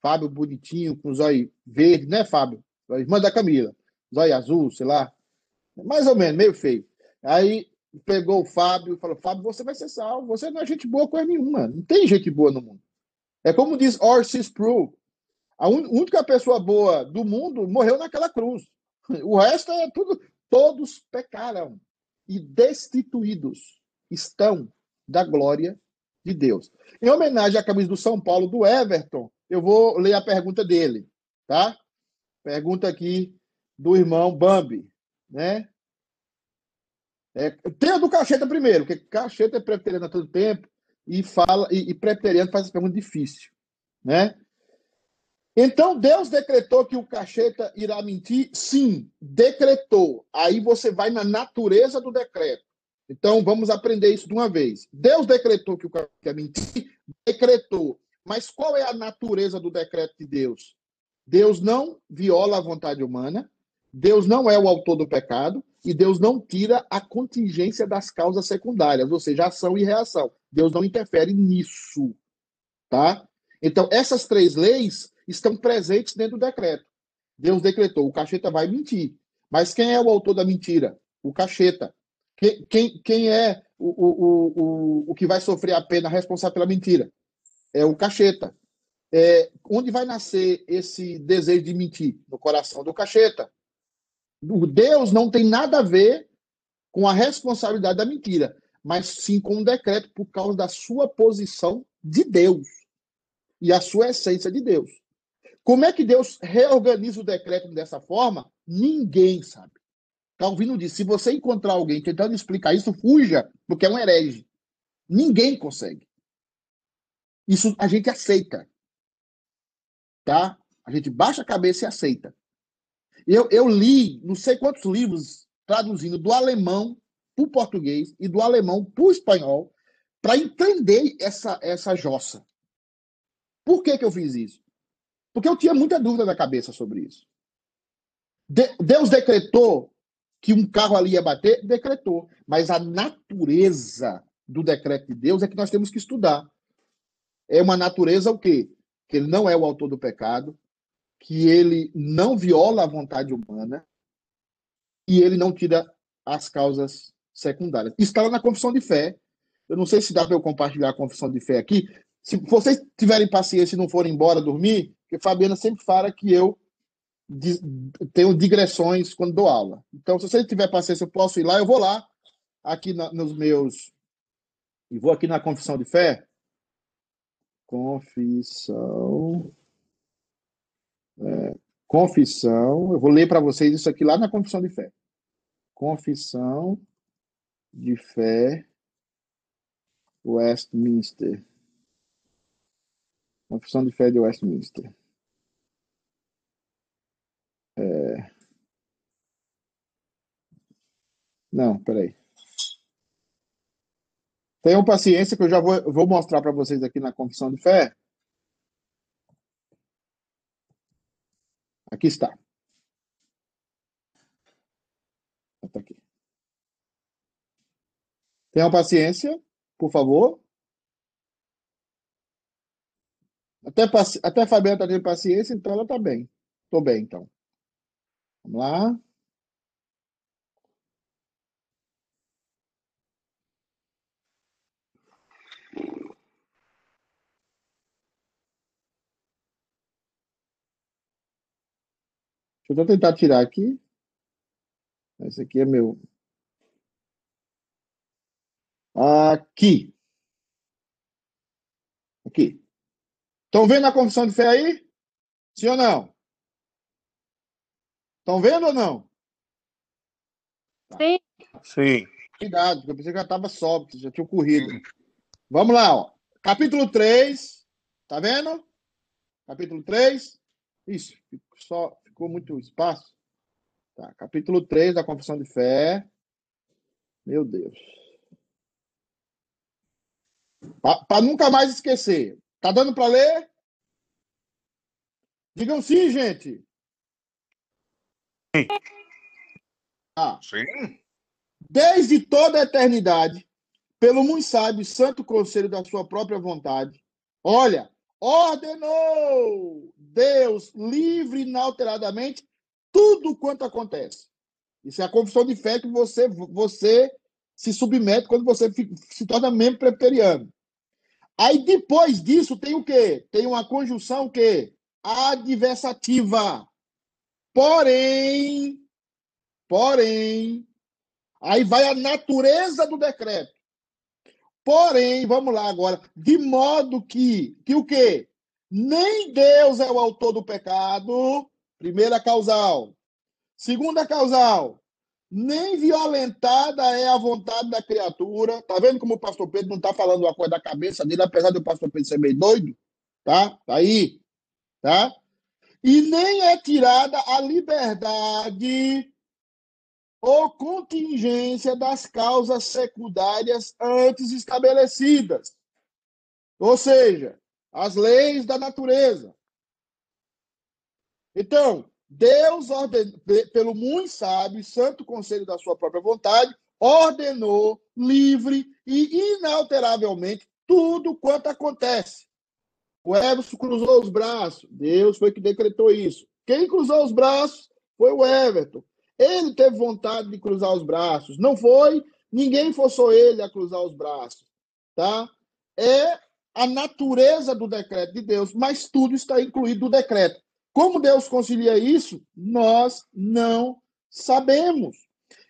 Fábio bonitinho, com os olhos verdes, né, Fábio? A irmã da Camila. Zóio azul, sei lá, mais ou menos, meio feio. Aí pegou o Fábio e falou: Fábio, você vai ser salvo. Você não é gente boa coisa nenhuma. Não tem gente boa no mundo. É como diz Orsis Sproul: a única pessoa boa do mundo morreu naquela cruz. O resto é tudo. Todos pecaram e destituídos estão da glória de Deus. Em homenagem à camisa do São Paulo do Everton, eu vou ler a pergunta dele, tá? Pergunta aqui do irmão Bambi né? É, tem a do Cacheta primeiro, porque Cacheta é preteriano a todo tempo e fala e, e preteriano faz essa pergunta difícil, né? Então Deus decretou que o Cacheta irá mentir? Sim, decretou. Aí você vai na natureza do decreto. Então vamos aprender isso de uma vez. Deus decretou que o Cacheta mentir, decretou. Mas qual é a natureza do decreto de Deus? Deus não viola a vontade humana, Deus não é o autor do pecado e Deus não tira a contingência das causas secundárias, ou seja, ação e reação. Deus não interfere nisso, tá? Então, essas três leis estão presentes dentro do decreto. Deus decretou, o cacheta vai mentir. Mas quem é o autor da mentira? O cacheta. Quem, quem, quem é o, o, o, o que vai sofrer a pena responsável pela mentira? É o cacheta. É, onde vai nascer esse desejo de mentir? No coração do cacheta. O Deus não tem nada a ver com a responsabilidade da mentira. mas sim com um decreto por causa da sua posição de Deus e a sua essência de Deus. Como é que Deus reorganiza o decreto dessa forma? Ninguém sabe. Calvino disse: se você encontrar alguém tentando explicar isso, fuja, porque é um herege. Ninguém consegue. Isso a gente aceita. Tá? A gente baixa a cabeça e aceita. Eu, eu li não sei quantos livros traduzindo do alemão para o português e do alemão para o espanhol para entender essa, essa jossa. Por que, que eu fiz isso? Porque eu tinha muita dúvida na cabeça sobre isso. De, Deus decretou que um carro ali ia bater? Decretou. Mas a natureza do decreto de Deus é que nós temos que estudar. É uma natureza o quê? Que ele não é o autor do pecado, que ele não viola a vontade humana e ele não tira as causas secundárias. Está lá na confissão de fé. Eu não sei se dá para eu compartilhar a confissão de fé aqui. Se vocês tiverem paciência e não forem embora dormir, porque Fabiana sempre fala que eu tenho digressões quando dou aula. Então, se você tiver paciência, eu posso ir lá, eu vou lá, aqui na, nos meus. E vou aqui na confissão de fé. Confissão. É, confissão. Eu vou ler para vocês isso aqui lá na confissão de fé. Confissão de fé Westminster. Confissão de fé de Westminster. É... Não, peraí. Tenham paciência que eu já vou, vou mostrar para vocês aqui na confissão de fé. Aqui está. Está aqui. Tenham paciência, por favor. Até, até a Fabiana está tendo paciência, então ela está bem. Estou bem, então. Vamos lá. Deixa eu tentar tirar aqui. Esse aqui é meu. Aqui. Aqui. Estão vendo a confissão de fé aí? Sim ou não? Estão vendo ou não? Sim. Sim. Cuidado, porque eu pensei que já estava só, já tinha ocorrido. Vamos lá, ó. Capítulo 3. Tá vendo? Capítulo 3. Isso, só ficou muito espaço. Tá, capítulo 3 da Confissão de Fé. Meu Deus. Para nunca mais esquecer. Tá dando para ler? Digam sim, gente. Sim. Ah. Sim. Desde toda a eternidade, pelo muito sábio e santo conselho da sua própria vontade, olha, ordenou Deus livre inalteradamente tudo quanto acontece. Isso é a confissão de fé que você, você se submete quando você se torna membro presbiteriano. Aí depois disso tem o quê? Tem uma conjunção que adversativa. Porém, porém, aí vai a natureza do decreto. Porém, vamos lá agora, de modo que que o quê? Nem Deus é o autor do pecado, primeira causal. Segunda causal, nem violentada é a vontade da criatura. Tá vendo como o pastor Pedro não tá falando uma coisa da cabeça dele, apesar do pastor Pedro ser meio doido? Tá? Tá aí. Tá? E nem é tirada a liberdade ou contingência das causas secundárias antes estabelecidas. Ou seja, as leis da natureza. Então, Deus, pelo muito sábio e santo conselho da sua própria vontade, ordenou livre e inalteravelmente tudo quanto acontece. O Everson cruzou os braços. Deus foi que decretou isso. Quem cruzou os braços foi o Everton. Ele teve vontade de cruzar os braços. Não foi, ninguém forçou ele a cruzar os braços. Tá? É a natureza do decreto de Deus, mas tudo está incluído no decreto. Como Deus concilia isso, nós não sabemos.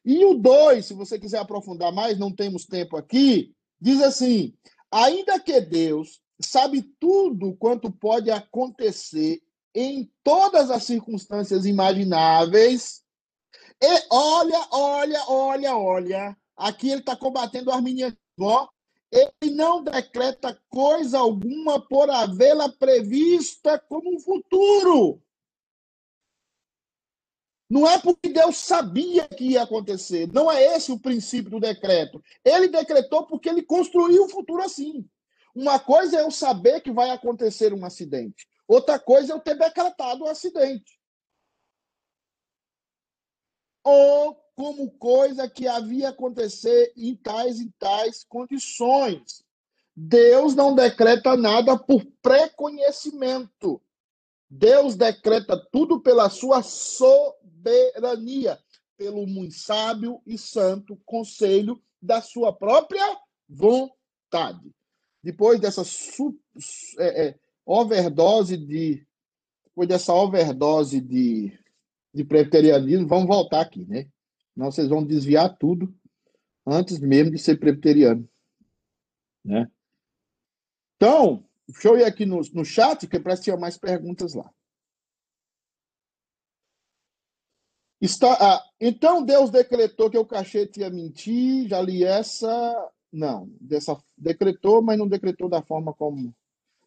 E o 2, se você quiser aprofundar mais, não temos tempo aqui, diz assim: ainda que Deus sabe tudo quanto pode acontecer em todas as circunstâncias imagináveis, e olha, olha, olha, olha, aqui ele está combatendo o arminianismo, ele não decreta coisa alguma por havê-la prevista como um futuro. Não é porque Deus sabia que ia acontecer. Não é esse o princípio do decreto. Ele decretou porque ele construiu o futuro assim. Uma coisa é eu saber que vai acontecer um acidente. Outra coisa é eu ter decretado o um acidente. Ou como coisa que havia acontecer em tais e tais condições. Deus não decreta nada por preconhecimento. Deus decreta tudo pela sua soberania, pelo muito sábio e santo conselho da sua própria vontade. Depois dessa é, é, overdose de depois dessa overdose de, de presbiterianismo, vamos voltar aqui, né? Não, vocês vão desviar tudo antes mesmo de ser presbiteriano, né? Então, Deixa eu ir aqui no, no chat, que parece que tinha mais perguntas lá. Está, ah, então Deus decretou que o cachete ia mentir, já li essa. Não, dessa, decretou, mas não decretou da forma como.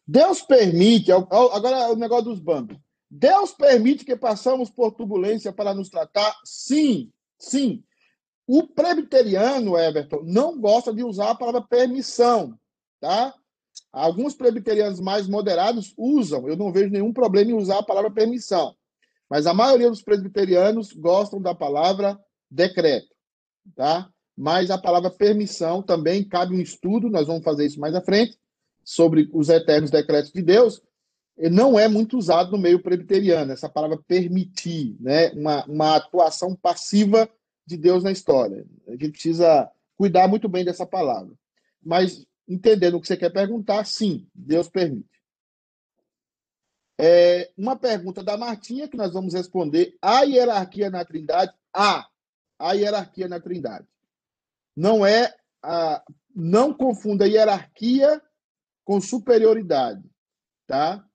Deus permite, agora o negócio dos bandos. Deus permite que passamos por turbulência para nos tratar? Sim, sim. O presbiteriano, Everton, não gosta de usar a palavra permissão, tá? Alguns presbiterianos mais moderados usam, eu não vejo nenhum problema em usar a palavra permissão, mas a maioria dos presbiterianos gostam da palavra decreto, tá? Mas a palavra permissão também cabe um estudo, nós vamos fazer isso mais à frente, sobre os eternos decretos de Deus, não é muito usado no meio presbiteriano, essa palavra permitir, né? uma, uma atuação passiva de Deus na história. A gente precisa cuidar muito bem dessa palavra. Mas entendendo o que você quer perguntar, sim, Deus permite. É, uma pergunta da Martinha que nós vamos responder. A hierarquia na Trindade? Há. A hierarquia na Trindade. Não é a, não confunda hierarquia com superioridade, tá?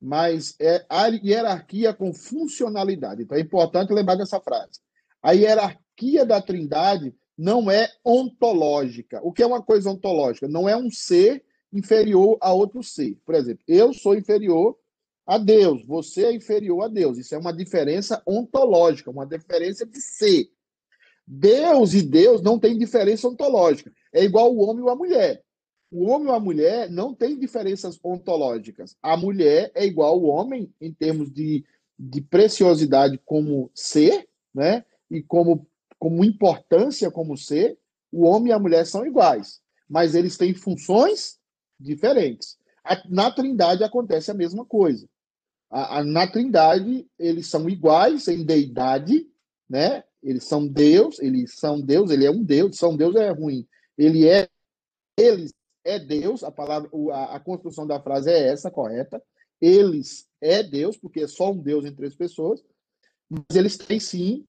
Mas é a hierarquia com funcionalidade. Então é importante lembrar dessa frase. A hierarquia da Trindade não é ontológica. O que é uma coisa ontológica? Não é um ser inferior a outro ser. Por exemplo, eu sou inferior a Deus, você é inferior a Deus. Isso é uma diferença ontológica, uma diferença de ser. Deus e Deus não tem diferença ontológica. É igual o homem e a mulher. O homem e a mulher não tem diferenças ontológicas. A mulher é igual ao homem em termos de, de preciosidade como ser, né? E como como importância como ser, o homem e a mulher são iguais, mas eles têm funções diferentes. Na Trindade acontece a mesma coisa. A, a, na Trindade, eles são iguais em deidade, né? Eles são Deus, eles são Deus, ele é um Deus, são Deus é ruim. Ele é, eles é Deus, a palavra, a, a construção da frase é essa, correta. Eles é Deus, porque é só um Deus entre as pessoas, mas eles têm sim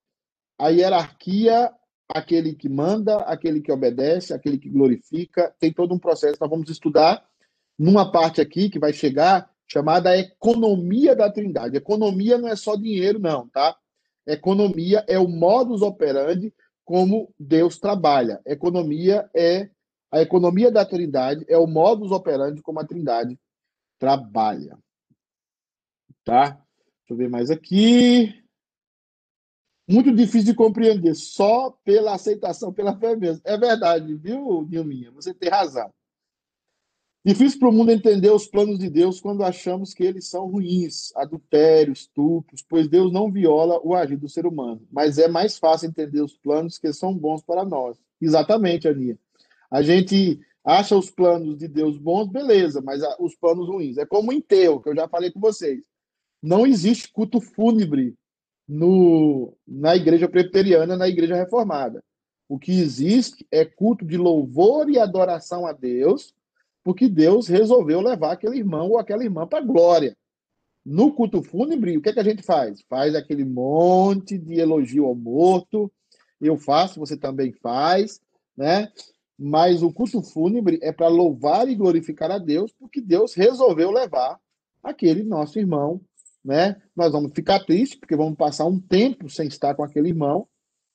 a hierarquia, aquele que manda, aquele que obedece, aquele que glorifica, tem todo um processo. Nós vamos estudar numa parte aqui que vai chegar chamada economia da Trindade. Economia não é só dinheiro, não, tá? Economia é o modus operandi como Deus trabalha. Economia é a economia da Trindade é o modus operandi como a Trindade trabalha. Tá? Deixa eu ver mais aqui muito difícil de compreender, só pela aceitação, pela fé mesmo. É verdade, viu, Nilminha? Você tem razão. Difícil para o mundo entender os planos de Deus quando achamos que eles são ruins, adultérios, estupros, pois Deus não viola o agir do ser humano. Mas é mais fácil entender os planos que são bons para nós. Exatamente, Aninha. A gente acha os planos de Deus bons, beleza, mas os planos ruins. É como o enterro, que eu já falei com vocês. Não existe culto fúnebre no, na igreja presbiteriana, na igreja reformada. O que existe é culto de louvor e adoração a Deus, porque Deus resolveu levar aquele irmão ou aquela irmã para a glória. No culto fúnebre, o que, é que a gente faz? Faz aquele monte de elogio ao morto, eu faço, você também faz, né? Mas o culto fúnebre é para louvar e glorificar a Deus, porque Deus resolveu levar aquele nosso irmão, né? Nós vamos ficar tristes, porque vamos passar um tempo sem estar com aquele irmão,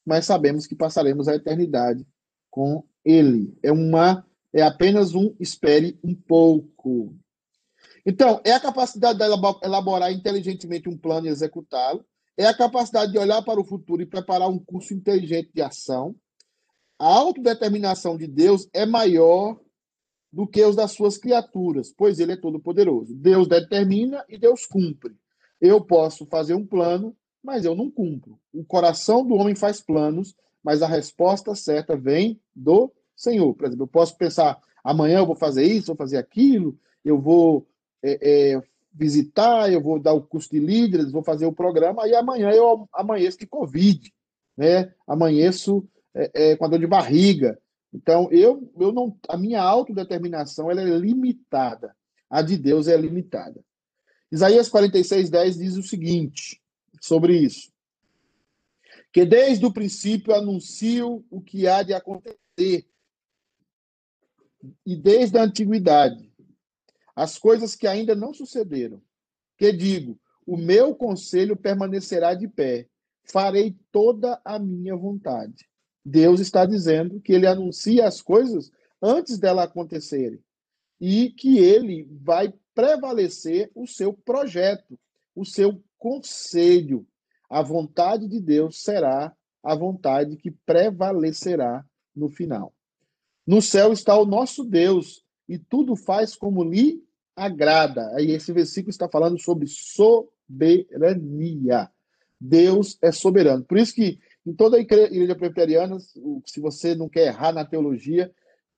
mas sabemos que passaremos a eternidade com ele. É uma é apenas um espere um pouco. Então, é a capacidade de elaborar inteligentemente um plano e executá-lo, é a capacidade de olhar para o futuro e preparar um curso inteligente de ação. A autodeterminação de Deus é maior do que os das suas criaturas, pois ele é todo-poderoso. Deus determina e Deus cumpre. Eu posso fazer um plano, mas eu não cumpro. O coração do homem faz planos, mas a resposta certa vem do Senhor. Por exemplo, eu posso pensar, amanhã eu vou fazer isso, vou fazer aquilo, eu vou é, é, visitar, eu vou dar o curso de líderes, vou fazer o programa, e amanhã eu amanheço de Covid, né? amanheço é, é, com a dor de barriga. Então, eu, eu não, a minha autodeterminação ela é limitada, a de Deus é limitada. Isaías 46, 10 diz o seguinte sobre isso: que desde o princípio anuncio o que há de acontecer, e desde a antiguidade, as coisas que ainda não sucederam. Que digo, o meu conselho permanecerá de pé, farei toda a minha vontade. Deus está dizendo que ele anuncia as coisas antes delas acontecerem e que ele vai prevalecer o seu projeto, o seu conselho. A vontade de Deus será a vontade que prevalecerá no final. No céu está o nosso Deus e tudo faz como lhe agrada. Aí esse versículo está falando sobre soberania. Deus é soberano. Por isso que em toda a igreja presbiteriana, se você não quer errar na teologia,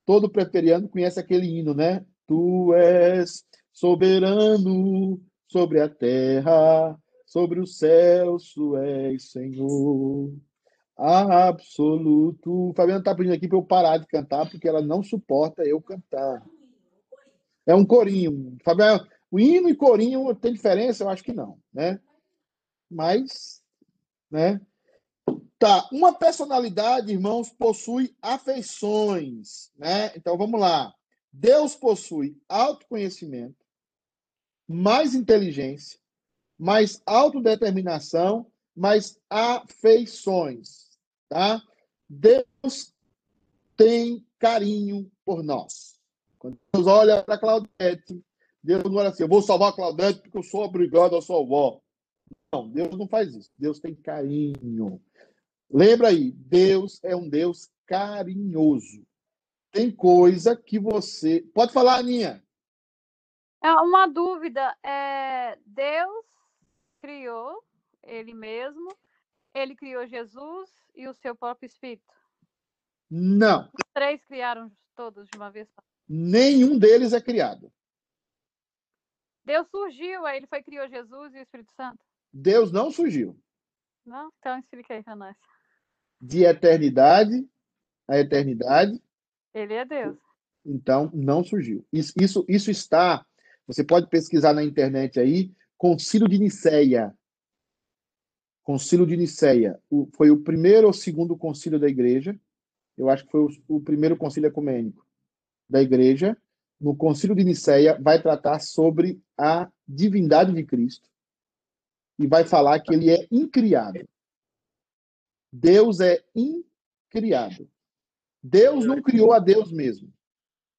todo presbiteriano conhece aquele hino, né? Tu és soberano sobre a terra, sobre os céus, tu és Senhor absoluto. Fabiana está pedindo aqui para eu parar de cantar, porque ela não suporta eu cantar. É um corinho. Fabiana, o hino e corinho tem diferença? Eu acho que não, né? Mas, né? Tá, uma personalidade, irmãos, possui afeições, né? Então vamos lá. Deus possui autoconhecimento, mais inteligência, mais autodeterminação, mais afeições, tá? Deus tem carinho por nós. Quando Deus olha para Claudete, Deus não olha assim, eu vou salvar Claudete porque eu sou obrigado a salvar. Não, Deus não faz isso. Deus tem carinho. Lembra aí, Deus é um Deus carinhoso. Tem coisa que você. Pode falar, Aninha. É uma dúvida. É, Deus criou ele mesmo, ele criou Jesus e o seu próprio Espírito. Não. Os três criaram todos de uma vez só. Nenhum deles é criado. Deus surgiu, aí ele foi criou Jesus e o Espírito Santo. Deus não surgiu. Não? Então explica aí para nós. De eternidade a eternidade. Ele é Deus. Então, não surgiu. Isso, isso, isso está. Você pode pesquisar na internet aí, Concílio de Niceia. Concílio de Niceia. O, foi o primeiro ou segundo concílio da igreja. Eu acho que foi o, o primeiro concílio ecumênico da igreja. No concílio de Niceia, vai tratar sobre a divindade de Cristo e vai falar que ele é incriado. Deus é incriado. Deus não criou a Deus mesmo.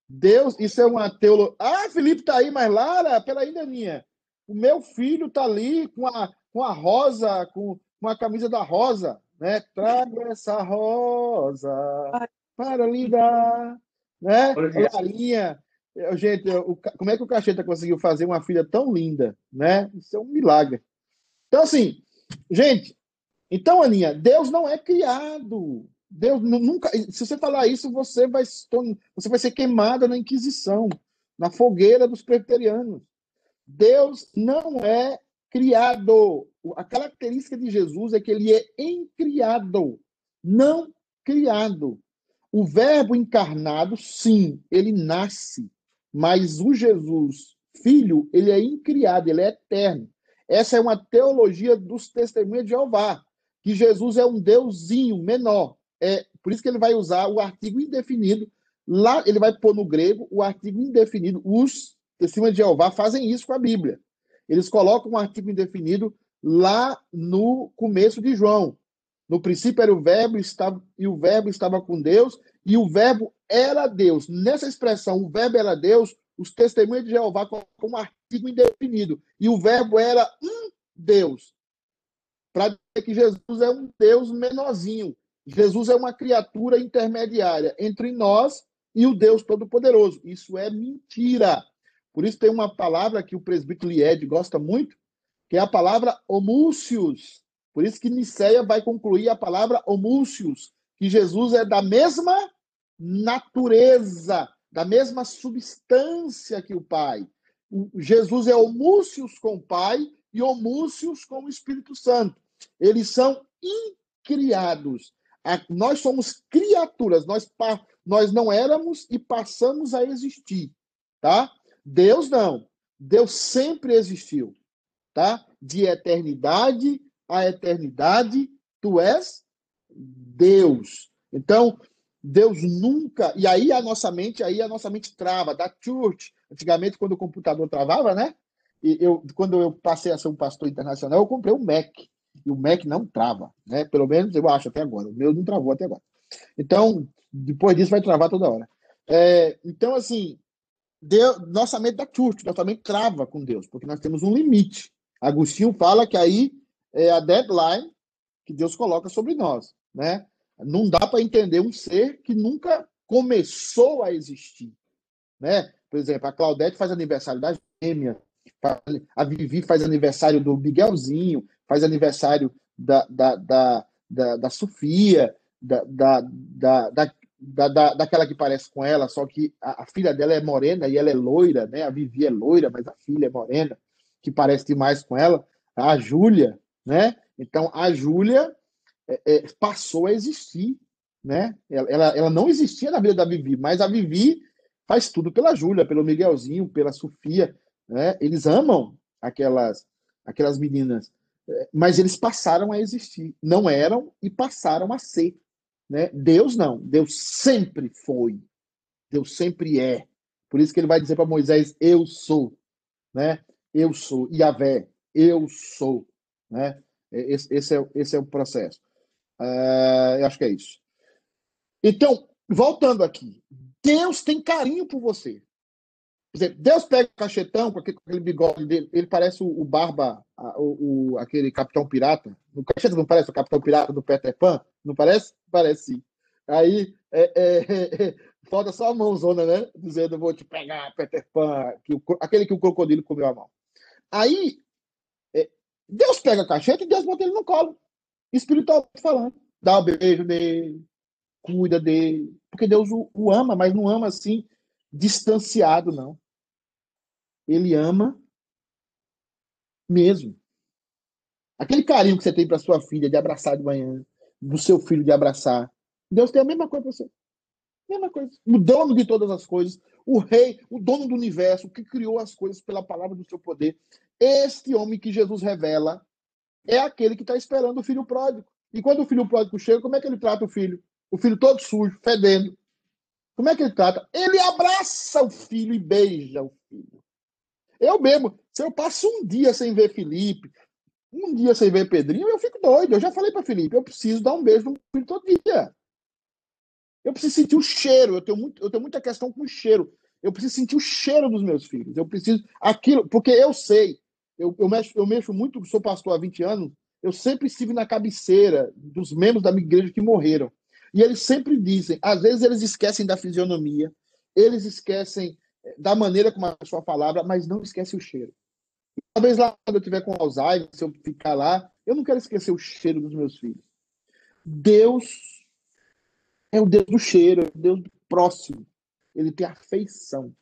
Deus, isso é uma teologia. Ah, Felipe tá aí, mas Lara, peraí, Daninha. O meu filho tá ali com a, com a rosa, com, com a camisa da rosa, né? Trago essa rosa para lhe dar, né? Larinha. Gente, o, como é que o Cacheta conseguiu fazer uma filha tão linda, né? Isso é um milagre. Então, assim, gente, então, Aninha, Deus não é criado. Deus nunca. Se você falar isso, você vai, você vai ser queimada na Inquisição, na fogueira dos preterianos. Deus não é criado. A característica de Jesus é que ele é encriado, não criado. O Verbo encarnado, sim, ele nasce, mas o Jesus, filho, ele é incriado, ele é eterno. Essa é uma teologia dos testemunhos de Jeová, que Jesus é um deusinho menor. É por isso que ele vai usar o artigo indefinido. Lá ele vai pôr no grego o artigo indefinido. Os testemunhas de Jeová fazem isso com a Bíblia. Eles colocam um artigo indefinido lá no começo de João. No princípio era o verbo estava, e o verbo estava com Deus e o verbo era Deus. Nessa expressão, o verbo era Deus, os testemunhos de Jeová colocam um artigo indefinido. E o verbo era um Deus. Para dizer que Jesus é um Deus menorzinho. Jesus é uma criatura intermediária entre nós e o Deus Todo-Poderoso. Isso é mentira. Por isso tem uma palavra que o presbítero Lied gosta muito, que é a palavra homúcios. Por isso que Niceia vai concluir a palavra homúcios, que Jesus é da mesma natureza, da mesma substância que o Pai. Jesus é homúcios com o Pai e homúcios com o Espírito Santo. Eles são incriados. Nós somos criaturas, nós, nós não éramos e passamos a existir, tá? Deus não. Deus sempre existiu, tá? De eternidade a eternidade, tu és Deus. Então, Deus nunca. E aí a nossa mente, aí a nossa mente trava. Da church, antigamente, quando o computador travava, né? E eu, quando eu passei a ser um pastor internacional, eu comprei um Mac. E o Mac não trava, né? Pelo menos eu acho até agora. O meu não travou até agora. Então, depois disso vai travar toda hora. É, então, assim, Deus, nossa mente da church, nossa mente trava com Deus, porque nós temos um limite. Agostinho fala que aí é a deadline que Deus coloca sobre nós, né? Não dá para entender um ser que nunca começou a existir, né? Por exemplo, a Claudete faz aniversário da gêmea, a Vivi faz aniversário do Miguelzinho, faz aniversário da, da, da, da, da Sofia, da, da, da, da, da, daquela que parece com ela, só que a, a, filha dela é morena e ela é loira, né? A Vivi é loira, mas a filha é morena, que parece demais com ela. A Júlia, né? Então, a Júlia é, é, passou a existir, né? Ela, ela não existia na vida da Vivi, mas a Vivi faz tudo pela Júlia, pelo Miguelzinho, pela Sofia, né? Eles amam aquelas aquelas meninas, é, mas eles passaram a existir, não eram e passaram a ser, né? Deus não, Deus sempre foi, Deus sempre é. Por isso que ele vai dizer para Moisés: Eu sou, né? Eu sou, Yahvé, eu sou, né? Esse, esse, é, esse é o processo. Uh, eu acho que é isso. Então, voltando aqui, Deus tem carinho por você. Quer dizer, Deus pega o cachetão com aquele, com aquele bigode dele, ele parece o, o Barba, o, o, aquele Capitão Pirata. No cacheta não parece o Capitão Pirata do Peter Pan? Não parece? Parece sim. Aí é, é, é, falta só a mãozona, né? Dizendo, vou te pegar, Peter Pan, que o, aquele que o crocodilo comeu a mão. Aí é, Deus pega a cacheta e Deus bota ele no colo. Espiritual falando. Dá o beijo dele, cuida dele. Porque Deus o, o ama, mas não ama assim, distanciado, não. Ele ama mesmo. Aquele carinho que você tem para sua filha de abraçar de manhã, do seu filho de abraçar. Deus tem a mesma coisa para você. Mesma coisa. O dono de todas as coisas, o rei, o dono do universo, que criou as coisas pela palavra do seu poder. Este homem que Jesus revela é aquele que está esperando o filho pródigo. E quando o filho pródigo chega, como é que ele trata o filho? O filho todo sujo, fedendo. Como é que ele trata? Ele abraça o filho e beija o filho. Eu mesmo, se eu passo um dia sem ver Felipe, um dia sem ver Pedrinho, eu fico doido. Eu já falei para Felipe, eu preciso dar um beijo no filho todo dia. Eu preciso sentir o cheiro. Eu tenho, muito, eu tenho muita questão com o cheiro. Eu preciso sentir o cheiro dos meus filhos. Eu preciso aquilo, porque eu sei. Eu, eu, mexo, eu mexo muito, sou pastor há 20 anos. Eu sempre estive na cabeceira dos membros da minha igreja que morreram. E eles sempre dizem, às vezes eles esquecem da fisionomia, eles esquecem eh, da maneira como a pessoa falava, mas não esquece o cheiro. Talvez lá quando eu tiver com Alzheimer, se eu ficar lá, eu não quero esquecer o cheiro dos meus filhos. Deus é o Deus do cheiro, é o Deus do próximo. Ele tem afeição.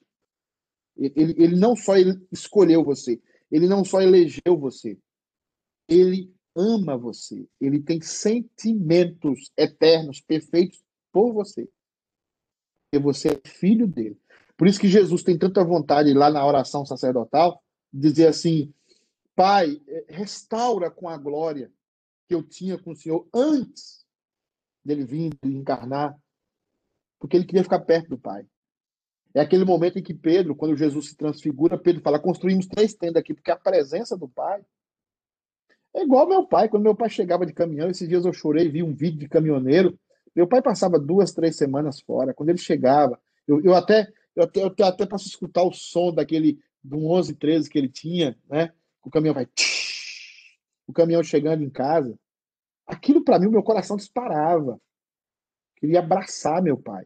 Ele, ele não só ele escolheu você, ele não só elegeu você, ele ama você, ele tem sentimentos eternos, perfeitos por você. E você é filho dele. Por isso que Jesus tem tanta vontade lá na oração sacerdotal dizer assim: Pai, eh, restaura com a glória que eu tinha com o Senhor antes dele vir encarnar, porque ele queria ficar perto do Pai. É aquele momento em que Pedro, quando Jesus se transfigura, Pedro fala: construímos três tendas aqui, porque a presença do Pai é igual meu pai. Quando meu pai chegava de caminhão, esses dias eu chorei, vi um vídeo de caminhoneiro. Meu pai passava duas, três semanas fora. Quando ele chegava, eu, eu até eu até, eu até posso escutar o som daquele do 11, 13 que ele tinha, né? O caminhão vai. O caminhão chegando em casa. Aquilo para mim, o meu coração disparava. Queria abraçar meu pai.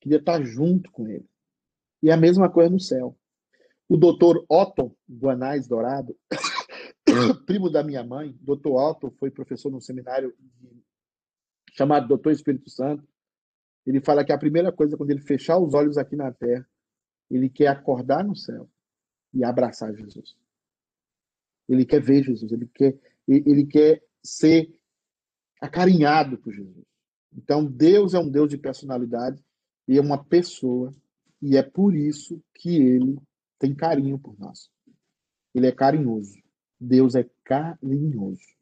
Queria estar junto com ele. E a mesma coisa no céu. O doutor Otto Guanais Dourado, primo da minha mãe, doutor Otto, foi professor no seminário chamado Doutor Espírito Santo. Ele fala que a primeira coisa, quando ele fechar os olhos aqui na terra, ele quer acordar no céu e abraçar Jesus. Ele quer ver Jesus, ele quer, ele quer ser acarinhado por Jesus. Então, Deus é um Deus de personalidade e é uma pessoa, e é por isso que ele tem carinho por nós. Ele é carinhoso. Deus é carinhoso.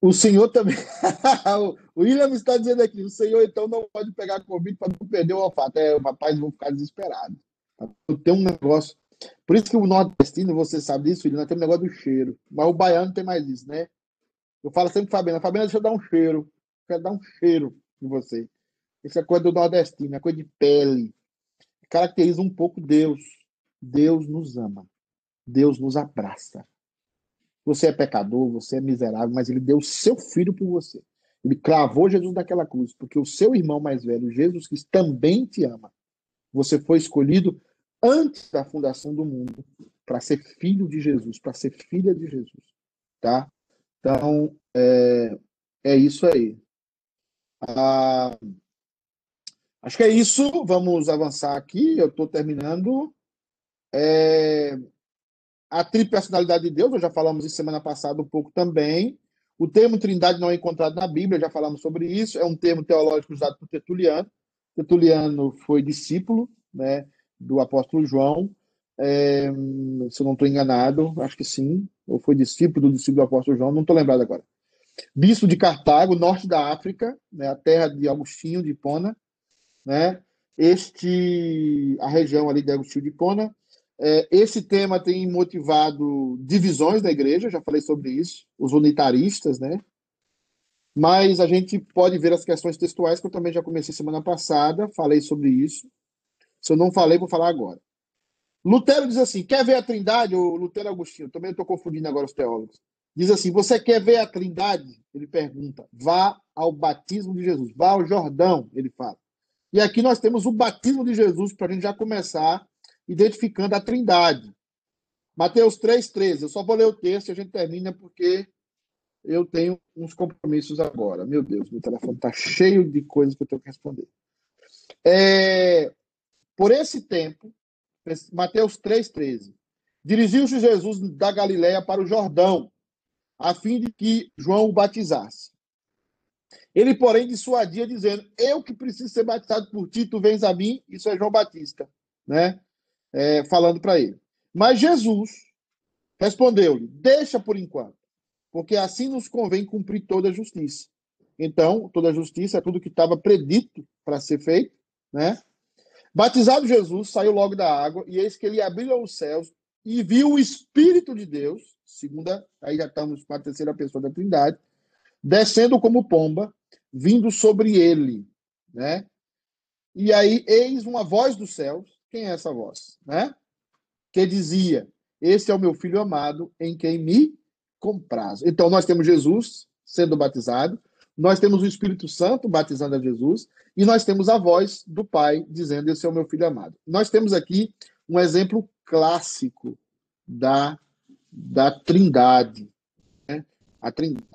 O Senhor também. o William está dizendo aqui: o Senhor então não pode pegar Covid para não perder o olfato. É, rapaz, vou ficar desesperado. Tem um negócio. Por isso que o nordestino, você sabe disso, William, tem um negócio do cheiro. Mas o baiano tem mais isso, né? Eu falo sempre para Fabiana: Fabiana, deixa eu dar um cheiro. Quero dar um cheiro em você. Isso é coisa do nordestino, é coisa de pele. Caracteriza um pouco Deus. Deus nos ama. Deus nos abraça. Você é pecador, você é miserável, mas ele deu o seu filho por você. Ele cravou Jesus naquela cruz, porque o seu irmão mais velho, Jesus Cristo, também te ama. Você foi escolhido antes da fundação do mundo para ser filho de Jesus, para ser filha de Jesus, tá? Então, é, é isso aí. Ah, acho que é isso. Vamos avançar aqui. Eu estou terminando. É, a tripersonalidade de Deus, já falamos isso semana passada um pouco também. O termo trindade não é encontrado na Bíblia, já falamos sobre isso. É um termo teológico usado por Tertuliano. Tertuliano foi discípulo né, do apóstolo João. É, se eu não estou enganado, acho que sim. Ou foi discípulo do discípulo do apóstolo João, não estou lembrado agora. Bispo de Cartago, norte da África, né, a terra de Agostinho de Hipona. Né, este, a região ali de Agostinho de Hipona é, esse tema tem motivado divisões da igreja, já falei sobre isso, os unitaristas, né? Mas a gente pode ver as questões textuais, que eu também já comecei semana passada, falei sobre isso. Se eu não falei, vou falar agora. Lutero diz assim: quer ver a trindade? O Lutero Agostinho, também estou confundindo agora os teólogos. Diz assim: você quer ver a trindade? Ele pergunta: vá ao batismo de Jesus, vá ao Jordão, ele fala. E aqui nós temos o batismo de Jesus para a gente já começar identificando a trindade. Mateus 3,13. Eu só vou ler o texto e a gente termina porque eu tenho uns compromissos agora. Meu Deus, meu telefone está cheio de coisas que eu tenho que responder. É, por esse tempo, Mateus 3,13. Dirigiu-se Jesus da Galiléia para o Jordão, a fim de que João o batizasse. Ele, porém, dissuadia, dizendo: Eu que preciso ser batizado por ti, tu vens a mim. Isso é João Batista, né? é, falando para ele. Mas Jesus respondeu-lhe: Deixa por enquanto, porque assim nos convém cumprir toda a justiça. Então, toda a justiça é tudo que estava predito para ser feito, né? Batizado Jesus, saiu logo da água, e eis que ele abriu os céus e viu o Espírito de Deus, segunda, aí já estamos com a terceira pessoa da Trindade, descendo como pomba, vindo sobre ele, né? E aí, eis uma voz dos céus, quem é essa voz? Né? Que dizia: Esse é o meu filho amado, em quem me compraz. Então, nós temos Jesus sendo batizado, nós temos o Espírito Santo batizando a Jesus, e nós temos a voz do Pai dizendo: Esse é o meu filho amado. Nós temos aqui um exemplo clássico da, da Trindade. Né? A Trindade.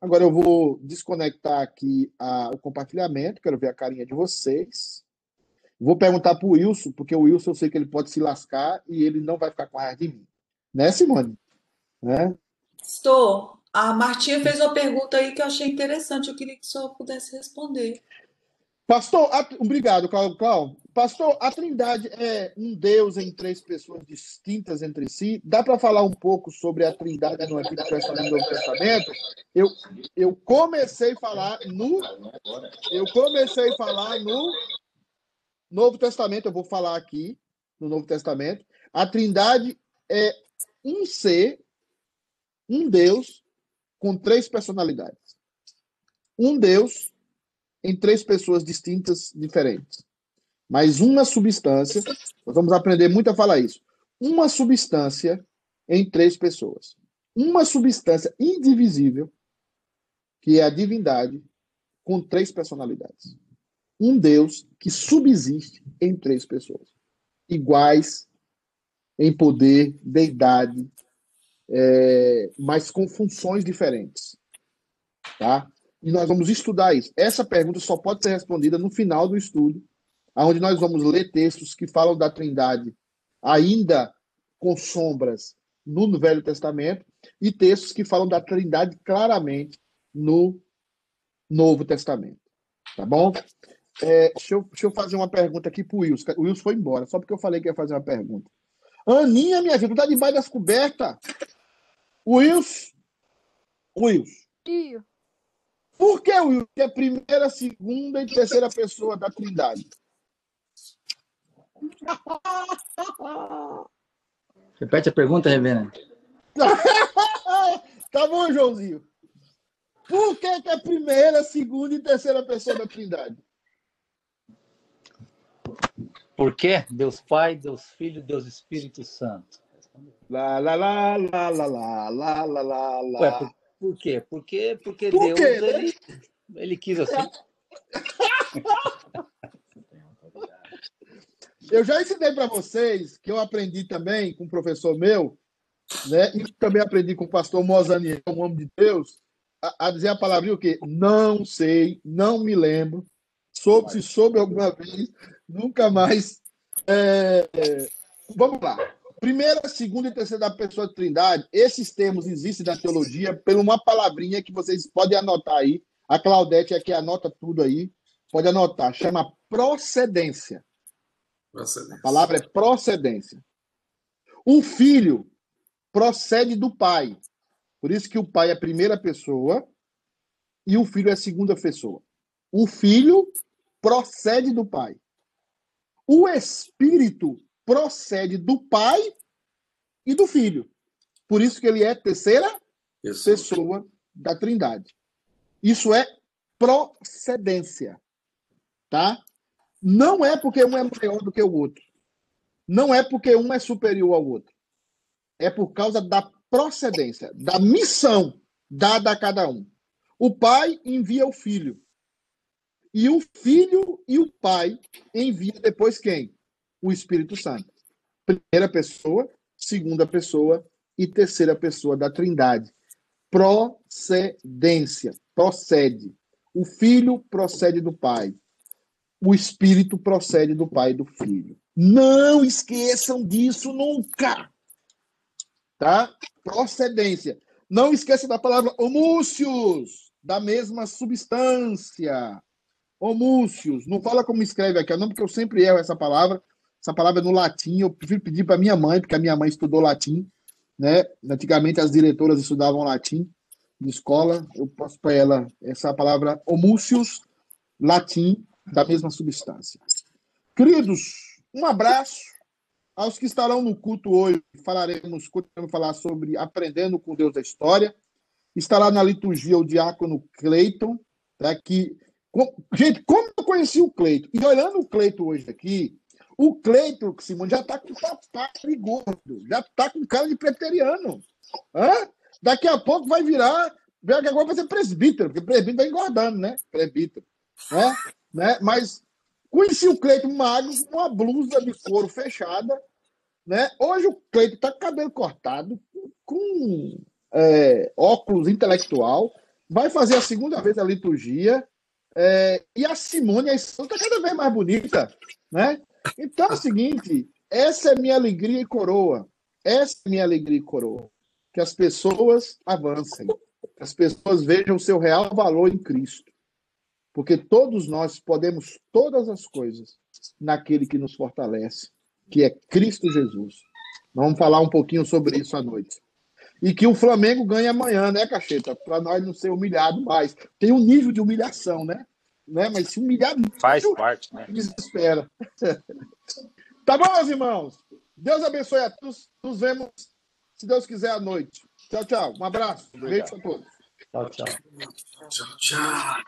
Agora eu vou desconectar aqui a, o compartilhamento, quero ver a carinha de vocês. Vou perguntar para o Wilson, porque o Wilson eu sei que ele pode se lascar e ele não vai ficar com a raiva de mim. Né, Simone? Né? Estou. A Martinha fez uma pergunta aí que eu achei interessante. Eu queria que o senhor pudesse responder. Pastor, a- obrigado, Cláudio. Cláudio. Pastor, a Trindade é um Deus em três pessoas distintas entre si. Dá para falar um pouco sobre a Trindade no Antigo Testamento e no Novo Testamento? Eu, eu comecei a falar no eu comecei a falar no Novo Testamento, eu vou falar aqui no Novo Testamento. A Trindade é um ser, um Deus com três personalidades. Um Deus em três pessoas distintas, diferentes. Mas uma substância, nós vamos aprender muito a falar isso. Uma substância em três pessoas. Uma substância indivisível, que é a divindade, com três personalidades. Um Deus que subsiste em três pessoas, iguais em poder, deidade, é, mas com funções diferentes. Tá? E nós vamos estudar isso. Essa pergunta só pode ser respondida no final do estudo, onde nós vamos ler textos que falam da Trindade ainda com sombras no Velho Testamento e textos que falam da Trindade claramente no Novo Testamento. Tá bom? É, deixa, eu, deixa eu fazer uma pergunta aqui pro Wilson. O Wilson foi embora, só porque eu falei que ia fazer uma pergunta. Aninha, minha tu tá debaixo das cobertas. Wilson. Wilson. Tio. Por que o Wilson é a primeira, segunda e terceira pessoa da Trindade? Repete a pergunta, Reverendo. tá bom, Joãozinho. Por que, que é a primeira, segunda e terceira pessoa da Trindade? Por quê? Deus Pai, Deus Filho, Deus Espírito Santo. Lá, lá, lá, lá, lá, lá, lá, lá, lá. Ué, por, por quê? Porque, porque Por Deus, quê, né? ele, ele quis assim. Eu já ensinei para vocês que eu aprendi também com um professor meu, né? E também aprendi com o pastor Mozaniel, um homem de Deus, a, a dizer a palavrinha o quê? Não sei, não me lembro. Soube, se soube alguma vez, nunca mais. É, é, vamos lá. Primeira, segunda e terceira pessoa de trindade, esses termos existem na teologia por uma palavrinha que vocês podem anotar aí. A Claudete aqui anota tudo aí. Pode anotar. Chama procedência. A palavra é procedência. O filho procede do pai. Por isso que o pai é a primeira pessoa e o filho é a segunda pessoa. O filho procede do pai. O espírito procede do pai e do filho. Por isso que ele é terceira pessoa da Trindade. Isso é procedência. Tá? Não é porque um é maior do que o outro. Não é porque um é superior ao outro. É por causa da procedência, da missão dada a cada um. O pai envia o filho. E o filho e o pai envia depois quem? O Espírito Santo. Primeira pessoa, segunda pessoa e terceira pessoa da Trindade. Procedência. Procede. O filho procede do pai. O espírito procede do pai e do filho. Não esqueçam disso nunca. Tá? Procedência. Não esqueça da palavra homúcios, da mesma substância. Homúcios. Não fala como escreve aqui, não, porque eu sempre erro essa palavra. Essa palavra é no latim. Eu prefiro pedir para minha mãe, porque a minha mãe estudou latim. Né? Antigamente as diretoras estudavam latim de escola. Eu posso para ela essa palavra homúcios, latim, da mesma substância. Queridos, um abraço aos que estarão no culto hoje. Falaremos, continuamos falar sobre aprendendo com Deus da história. Estará na liturgia o diácono Cleiton, tá? com- gente, como eu conheci o Cleiton? E olhando o Cleiton hoje aqui, o Cleiton, Simone, já está com papai gordo, já está com cara de preteriano. Hã? Daqui a pouco vai virar, daqui a pouco vai ser presbítero, porque presbítero vai engordando, né? Presbítero. Né? né? Mas conheci o Cleiton magro, com uma blusa de couro fechada. Né? Hoje o Cleiton está com cabelo cortado, com é, óculos intelectual, vai fazer a segunda vez a liturgia. é, e a Simone, a está cada vez mais bonita. Né? Então é o seguinte: essa é minha alegria e coroa. Essa é minha alegria e coroa. Que as pessoas avancem, que as pessoas vejam o seu real valor em Cristo. porque todos nós podemos todas as coisas naquele que nos fortalece, que é Cristo Jesus. Vamos falar um pouquinho sobre isso à noite. E que o Flamengo ganhe amanhã, né, Cacheta? Para nós não ser humilhado mais. Tem um nível de humilhação, né? Né? Mas se humilhar Faz parte, né? desespera. tá bom, meus irmãos? Deus abençoe a todos. Nos vemos, se Deus quiser, à noite. Tchau, tchau. Um abraço. Beijo a todos. Tchau, tchau. Tchau, tchau.